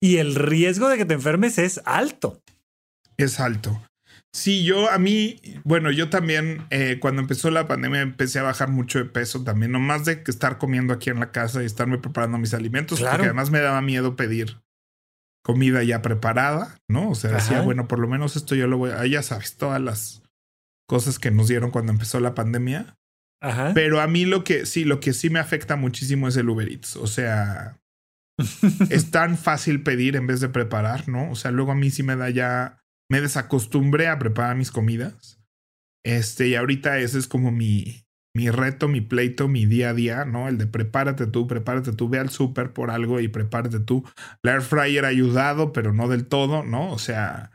y el riesgo de que te enfermes es alto. Es alto. Sí, yo a mí, bueno, yo también eh, cuando empezó la pandemia empecé a bajar mucho de peso también, nomás de que estar comiendo aquí en la casa y estarme preparando mis alimentos, porque además me daba miedo pedir comida ya preparada, ¿no? O sea, decía, bueno, por lo menos esto yo lo voy a, ya sabes, todas las cosas que nos dieron cuando empezó la pandemia. Ajá. Pero a mí lo que sí, lo que sí me afecta muchísimo es el Uber Eats. O sea, [LAUGHS] es tan fácil pedir en vez de preparar, ¿no? O sea, luego a mí sí me da ya me desacostumbré a preparar mis comidas. Este, y ahorita ese es como mi, mi reto, mi pleito, mi día a día, ¿no? El de prepárate tú, prepárate tú, ve al súper por algo y prepárate tú. La air fryer ha ayudado, pero no del todo, ¿no? O sea,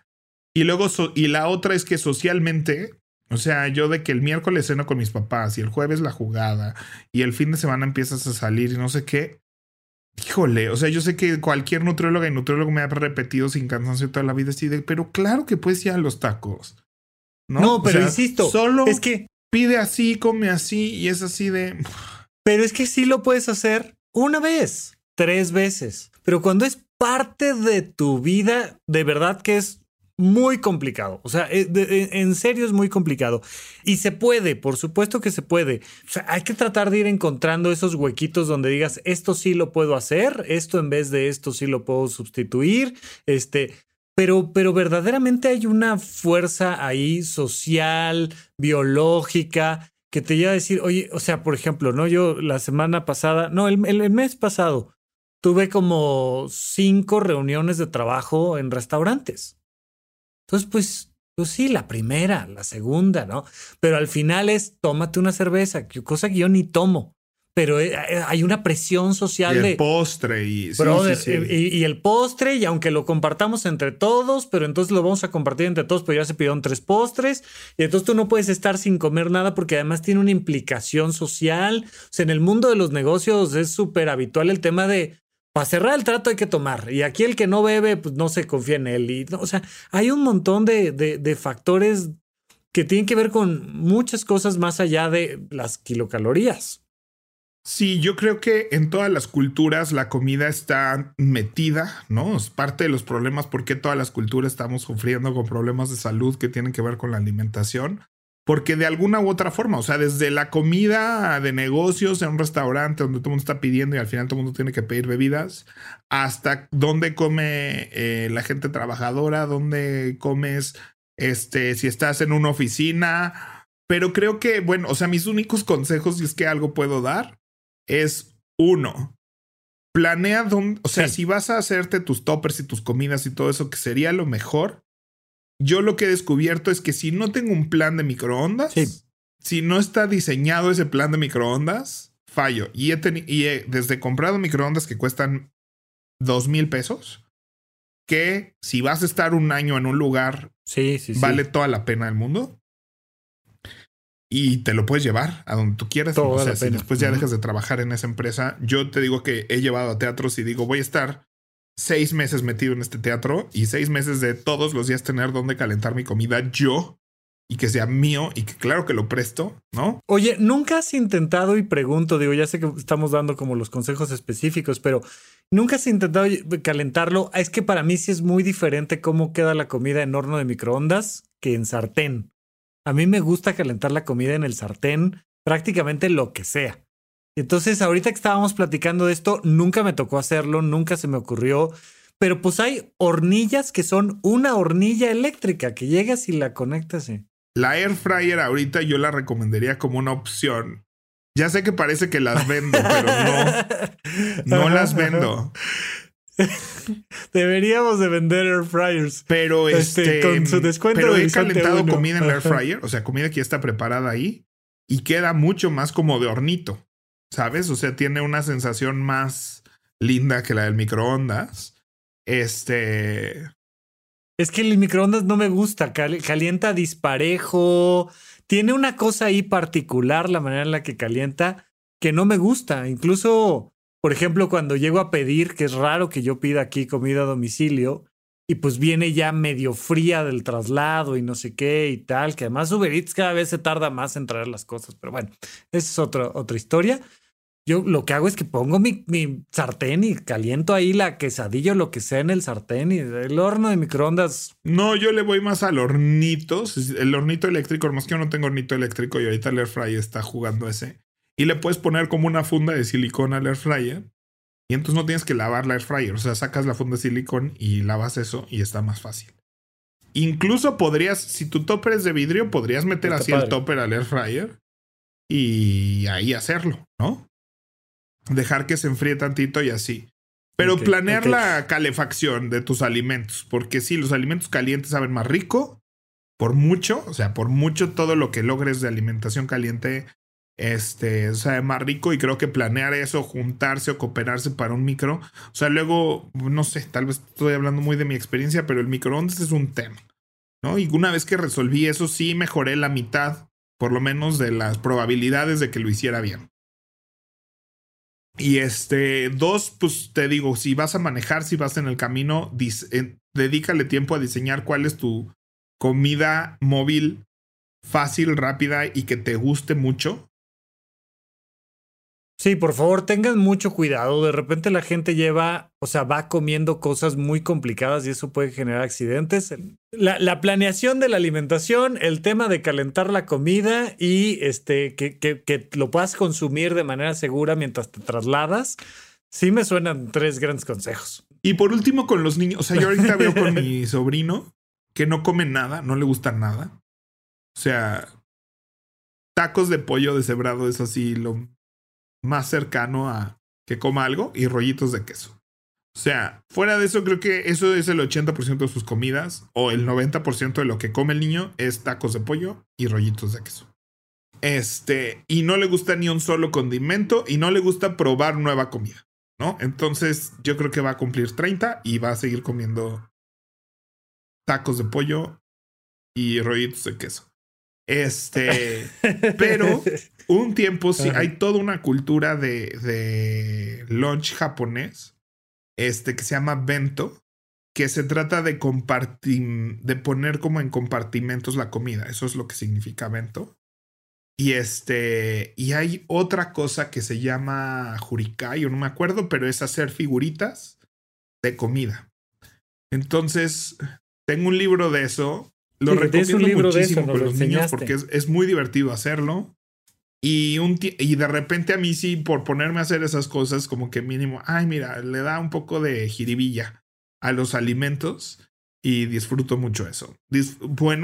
y luego, y la otra es que socialmente, o sea, yo de que el miércoles ceno con mis papás y el jueves la jugada y el fin de semana empiezas a salir y no sé qué, Híjole, o sea, yo sé que cualquier nutrióloga y nutriólogo me ha repetido sin cansancio toda la vida así de, pero claro que puedes ir a los tacos. No, no pero insisto, solo es que pide así, come así y es así de. Pero es que sí lo puedes hacer una vez, tres veces. Pero cuando es parte de tu vida, de verdad que es muy complicado. O sea, eh, eh, en serio es muy complicado. Y se puede, por supuesto que se puede. O sea, hay que tratar de ir encontrando esos huequitos donde digas, esto sí lo puedo hacer, esto en vez de esto sí lo puedo sustituir. Este, pero, pero verdaderamente hay una fuerza ahí social, biológica, que te lleva a decir, oye, o sea, por ejemplo, ¿no? Yo la semana pasada, no, el, el mes pasado, tuve como cinco reuniones de trabajo en restaurantes. Entonces, pues, pues sí, la primera, la segunda, ¿no? Pero al final es tómate una cerveza, cosa que yo ni tomo. Pero eh, eh, hay una presión social y el postre y, Y, el postre, y aunque lo compartamos entre todos, pero entonces lo vamos a compartir entre todos, pero ya se pidieron tres postres, y entonces tú no puedes estar sin comer nada porque además tiene una implicación social. O sea, en el mundo de los negocios es súper habitual el tema de para cerrar el trato hay que tomar. Y aquí el que no bebe, pues no se confía en él. Y, o sea, hay un montón de, de, factores que tienen que ver con muchas cosas más allá de las kilocalorías. Sí, yo creo que en todas las culturas la comida está metida, ¿no? Es parte de los problemas porque todas las culturas estamos sufriendo con problemas de salud que tienen que ver con la alimentación. Porque de alguna u otra forma, o sea, desde la comida de negocios en un restaurante donde todo el mundo está pidiendo y al final todo el mundo tiene que pedir bebidas, hasta dónde come eh, la gente trabajadora, dónde comes, este, si estás en una oficina. Pero creo que, bueno, o sea, mis únicos consejos, si es que algo puedo dar, es uno, planea dónde, o sea, si vas a hacerte tus toppers y tus comidas y todo eso, que sería lo mejor, yo lo que he descubierto es que si no tengo un plan de microondas, si no está diseñado ese plan de microondas, fallo. Y he, y he desde comprado microondas que cuestan dos mil pesos, que si vas a estar un año en un lugar, sí, sí, vale toda la pena del mundo. Y te lo puedes llevar a donde tú quieras. o sea, si después ya dejas de trabajar en esa empresa, yo te digo que he llevado a teatros y digo, voy a estar seis meses metido en este teatro y seis meses de todos los días tener donde calentar mi comida yo y que sea mío y que claro que lo presto, ¿no? Oye, nunca has intentado y pregunto, digo, ya sé que estamos dando como los consejos específicos, pero nunca has intentado calentarlo. Es que para mí sí es muy diferente cómo queda la comida en horno de microondas que en sartén. A mí me gusta calentar la comida en el sartén, prácticamente lo que sea. Entonces, ahorita que estábamos platicando de esto, nunca me tocó hacerlo, nunca se me ocurrió. Pero pues hay hornillas que son una hornilla eléctrica que llegas y la conectas. La air fryer ahorita yo la recomendaría como una opción. Ya sé que parece que las vendo, pero no. [LAUGHS] No las vendo. [LAUGHS] Deberíamos de vender air fryers. Pero este, con su descuento pero he calentado comida en la air fryer, o sea, comida que ya está preparada ahí y queda mucho más como de hornito. ¿Sabes? O sea, tiene una sensación más linda que la del microondas. Este. Es que el microondas no me gusta, calienta disparejo, tiene una cosa ahí particular la manera en la que calienta que no me gusta. Incluso, por ejemplo, cuando llego a pedir, que es raro que yo pida aquí comida a domicilio, y pues viene ya medio fría del traslado y no sé qué y tal, que además Uber Eats cada vez se tarda más en traer las cosas, pero bueno, esa es otra, otra historia. Yo lo que hago es que pongo mi, mi, sartén y caliento ahí la quesadilla o lo que sea en el sartén y el horno de microondas. No, yo le voy más al hornito. El hornito eléctrico, más que yo no tengo hornito eléctrico y ahorita el air fryer está jugando ese. Y le puedes poner como una funda de silicón al air fryer. Y entonces no tienes que lavar la air fryer. O sea, sacas la funda de silicón y lavas eso y está más fácil. Incluso podrías, si tu topper es de vidrio, podrías meter así el topper al air fryer y ahí hacerlo, ¿no? dejar que se enfríe tantito y así. Pero planear la calefacción de tus alimentos, porque sí, los alimentos calientes saben más rico, por mucho, o sea, por mucho todo lo que logres de alimentación caliente, este, sabe más rico y creo que planear eso, juntarse o cooperarse para un micro, o sea, luego, no sé, tal vez estoy hablando muy de mi experiencia, pero el microondas es un tema, ¿no? Y una vez que resolví eso, sí mejoré la mitad, por lo menos, de las probabilidades de que lo hiciera bien. Y este, dos, pues te digo, si vas a manejar, si vas en el camino, dedícale tiempo a diseñar cuál es tu comida móvil fácil, rápida y que te guste mucho. Sí, por favor, tengan mucho cuidado. De repente la gente lleva, o sea, va comiendo cosas muy complicadas y eso puede generar accidentes. La, planeación de la alimentación, el tema de calentar la comida y este, que, que, que lo puedas consumir de manera segura mientras te trasladas, sí me suenan tres grandes consejos. Y por último, con los niños, o sea, yo ahorita veo con [LAUGHS] mi sobrino que no come nada, no le gusta nada. O sea, tacos de pollo deshebrado es así lo más cercano a que coma algo y rollitos de queso. O sea, fuera de eso, creo que eso es el 80% de sus comidas o el 90% de lo que come el niño es tacos de pollo y rollitos de queso. Este, y no le gusta ni un solo condimento y no le gusta probar nueva comida, ¿no? Entonces, yo creo que va a cumplir 30 y va a seguir comiendo tacos de pollo y rollitos de queso. Este, [LAUGHS] pero un tiempo sí, hay toda una cultura de, de lunch japonés, este, que se llama bento, que se trata de compartir, de poner como en compartimentos la comida. Eso es lo que significa bento. Y este, y hay otra cosa que se llama jurikai, yo no me acuerdo, pero es hacer figuritas de comida. Entonces, tengo un libro de eso lo recomiendo un libro muchísimo con los niños porque es, muy divertido hacerlo. Y, un y de repente a mí sí, por ponerme a hacer esas cosas, como que mínimo, ay, mira, le da un poco de jiribilla a los alimentos y disfruto mucho eso.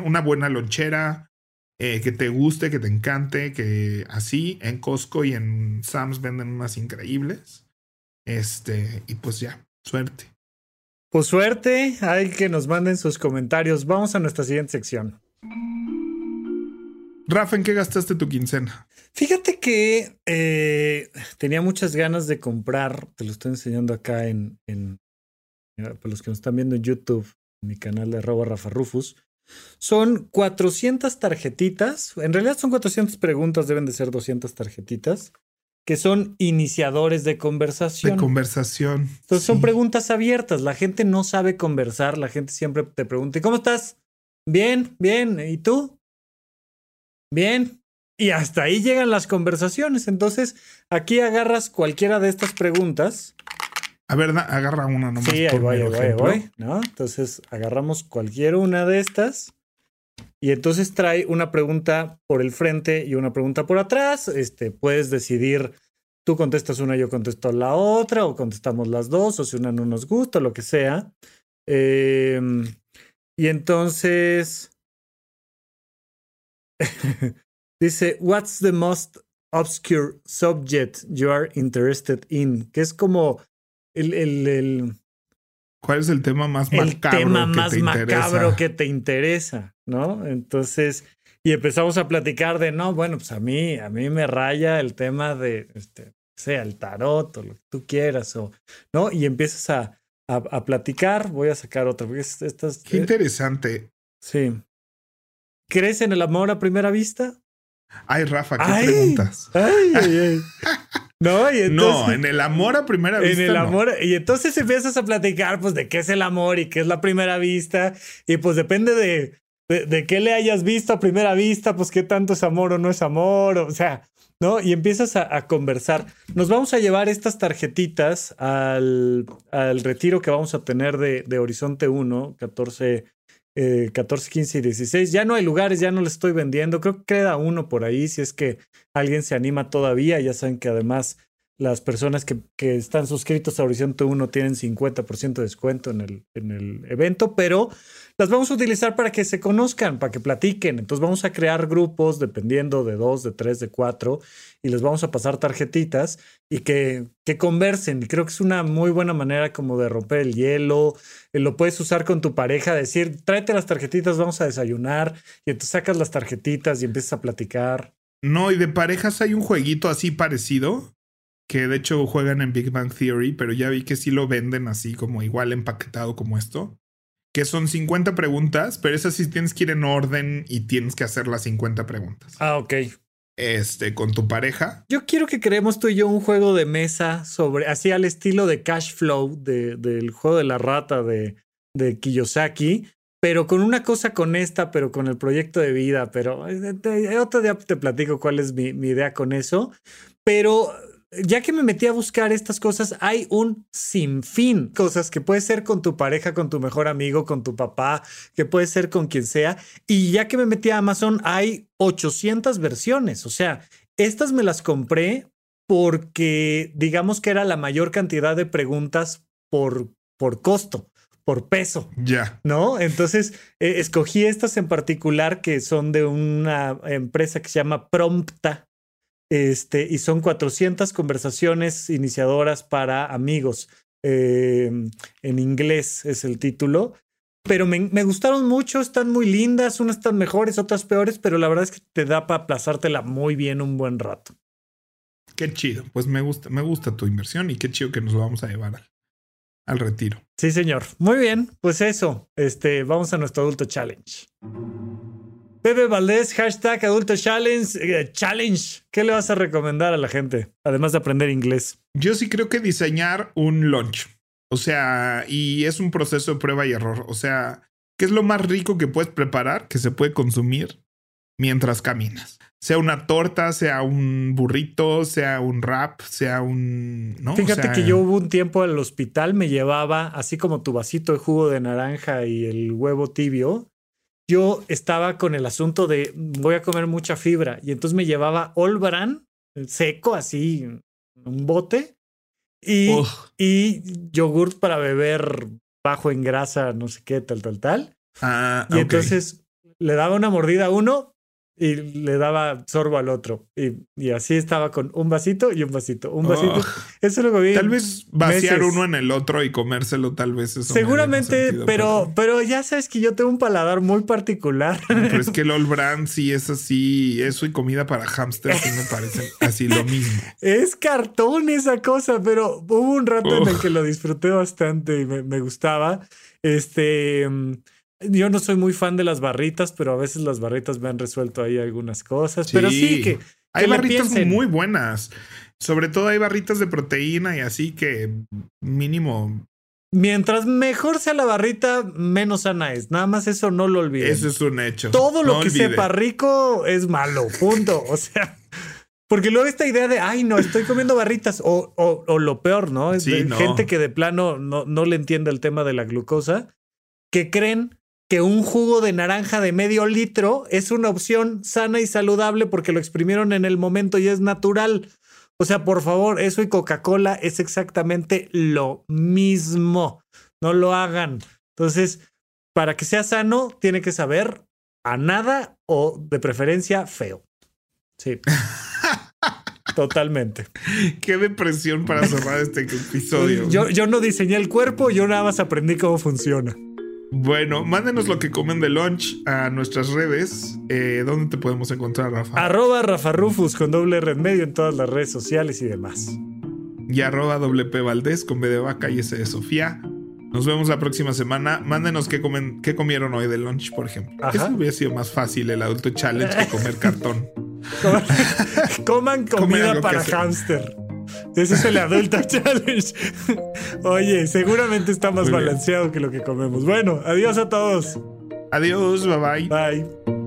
una buena lonchera, eh, que te guste, que te encante, que así en Costco y en Sam's venden unas increíbles. Este, y pues ya, suerte. Pues suerte, hay que nos manden sus comentarios. Vamos a nuestra siguiente sección. Rafa, ¿en qué gastaste tu quincena? Fíjate que eh, tenía muchas ganas de comprar, te lo estoy enseñando acá en, en para los que nos están viendo en YouTube, en mi canal de arroba Rafa Rufus. Son 400 tarjetitas, en realidad son 400 preguntas, deben de ser 200 tarjetitas que son iniciadores de conversación. De conversación. Entonces son preguntas abiertas. La gente no sabe conversar. La gente siempre te pregunta, ¿y cómo estás? Bien, bien. ¿Y tú? Bien. Y hasta ahí llegan las conversaciones. Entonces, aquí agarras cualquiera de estas preguntas. A ver, agarra una nomás. Sí, ahí voy, ahí voy, ¿no? Entonces, agarramos cualquier una de estas. Y entonces trae una pregunta por el frente y una pregunta por atrás. Este, puedes decidir, tú contestas una, yo contesto la otra, o contestamos las dos, o si una no nos gusta, lo que sea. Em, y entonces [LAUGHS] dice, What's the most obscure subject you are interested in? Que es como el, el, el ¿Cuál es el tema más macabro? El tema más macabro que te interesa, ¿no? Entonces, y empezamos a platicar de, no, bueno, pues a mí, a mí me raya el tema de, este, sea el tarot o lo que tú quieras, o, ¿no? Y empiezas a, a, platicar, voy a sacar otra. Qué eh, interesante. sí. ¿Crees en el amor a primera vista? Ay, Rafa, ¿qué preguntas? Ay, ay, ay. [LAUGHS] No, y entonces, no, en el amor a primera vista. En el amor, y entonces empiezas a platicar, pues, de qué es el amor y qué es la primera vista. Y pues depende de, de, qué le hayas visto a primera vista, pues qué tanto es amor o no es amor. O sea, ¿no? Y empiezas a, conversar. Nos vamos a llevar estas tarjetitas al, al retiro que vamos a tener de, de Horizonte 1, 14, 14, 15 y 16. Ya no hay lugares, ya no les estoy vendiendo. Creo que queda uno por ahí, si es que alguien se anima todavía. Ya saben que además las personas que, que están suscritos a Horizonte 1 tienen 50% de descuento en el, en el evento, pero las vamos a utilizar para que se conozcan, para que platiquen. Entonces vamos a crear grupos dependiendo de dos, de tres, de cuatro y les vamos a pasar tarjetitas y que, que conversen. Y creo que es una muy buena manera como de romper el hielo. Eh, lo puedes usar con tu pareja, decir, tráete las tarjetitas, vamos a desayunar y entonces sacas las tarjetitas y empiezas a platicar. No, y de parejas hay un jueguito así parecido que de hecho juegan en Big Bang Theory, pero ya vi que sí lo venden así como igual empaquetado como esto que son 50 preguntas, pero esas sí tienes que ir en orden y tienes que hacer las 50 preguntas. Ah, ok. Este, con tu pareja. Yo quiero que creemos tú y yo un juego de mesa sobre, así al estilo de Cash Flow, de, del juego de la rata de, de Kiyosaki, pero con una cosa con esta, pero con el proyecto de vida, pero eh, otro día te platico cuál es mi, mi idea con eso. Pero ya que me metí a buscar estas cosas, hay un sinfín cosas que puede ser con tu pareja, con tu mejor amigo, con tu papá, que puede ser con quien sea. Y ya que me metí a Amazon, hay 800 versiones. O sea, estas me las compré porque digamos que era la mayor cantidad de preguntas por, por costo por peso. Ya. ¿No? Entonces, eh, escogí estas en particular que son de una empresa que se llama Prompta, este, y son 400 conversaciones iniciadoras para amigos. Em, en inglés es el título. Pero me, gustaron mucho, están muy lindas, unas están mejores, otras peores, pero la verdad es que te da para aplazártela muy bien un buen rato. Qué chido, pues me gusta, me gusta tu inversión y qué chido que nos vamos a llevar al, al retiro. Sí, señor. Muy bien, pues eso, este, vamos a nuestro adulto challenge. Pepe Valdés, hashtag Adulto Challenge. Eh, challenge. ¿Qué le vas a recomendar a la gente? Además de aprender inglés. Yo sí creo que diseñar un lunch. O sea, y es un proceso de prueba y error. O sea, ¿qué es lo más rico que puedes preparar que se puede consumir mientras caminas? Sea una torta, sea un burrito, sea un wrap, sea un. ¿no? Fíjate que yo hubo un tiempo al hospital, me llevaba así como tu vasito de jugo de naranja y el huevo tibio yo estaba con el asunto de voy a comer mucha fibra y entonces me llevaba Olbran seco, así, un bote y, y yogurt para beber bajo en grasa, no sé qué, tal, tal, tal. Ah, y entonces le daba una mordida a uno y le daba sorbo al otro. Y, y, así estaba con un vasito y un vasito, un vasito. Oh. Eso lo vi. Tal vez vaciar uno en el otro y comérselo, tal vez eso. Seguramente, pero, pero ya sabes que yo tengo un paladar muy particular. Pero es que el All Brand sí es así, eso y comida para hamsters sí me parecen [LAUGHS] así lo mismo. Es cartón esa cosa, pero hubo un rato en el que lo disfruté bastante y me, me gustaba. Este. Mm, yo no soy muy fan de las barritas, pero a veces las barritas me han resuelto ahí algunas cosas. Pero sí que. hay barritas muy buenas. Sobre todo hay barritas de proteína y así que mínimo. Mientras mejor sea la barrita, menos sana es. Nada más eso no lo olvides. Eso es un hecho. Todo lo que sepa rico es malo. Punto. O sea. Porque luego esta idea de, ay, no, estoy comiendo barritas, o, o, lo peor, ¿no? Es de gente que de plano no, no le entiende el tema de la glucosa, que creen que un jugo de naranja de medio litro es una opción sana y saludable porque lo exprimieron en el momento y es natural. O sea, por favor, eso y Coca-Cola es exactamente lo mismo. No lo hagan. Entonces, para que sea sano, tiene que saber a nada o de preferencia feo. Sí. [LAUGHS] Totalmente. Qué depresión para cerrar este episodio. Yo, yo no diseñé el cuerpo, yo nada más aprendí cómo funciona. Bueno, mándenos lo que comen de lunch a nuestras redes. Eh, ¿Dónde te podemos encontrar, Rafa? Arroba Rafa Rufus con doble red medio en todas las redes sociales y demás. Y arroba WP Valdés con B de vaca y S de Sofía. Nos vemos la próxima semana. Mándenos qué, comen, qué comieron hoy de lunch, por ejemplo. Eso hubiera sido más fácil el adulto challenge que comer [LAUGHS] cartón. Coman, comida para hámster. Ese es el Adulta [LAUGHS] Challenge. Oye, seguramente está más balanceado que lo que comemos. Bueno, adiós a todos. Adiós, bye bye. Bye.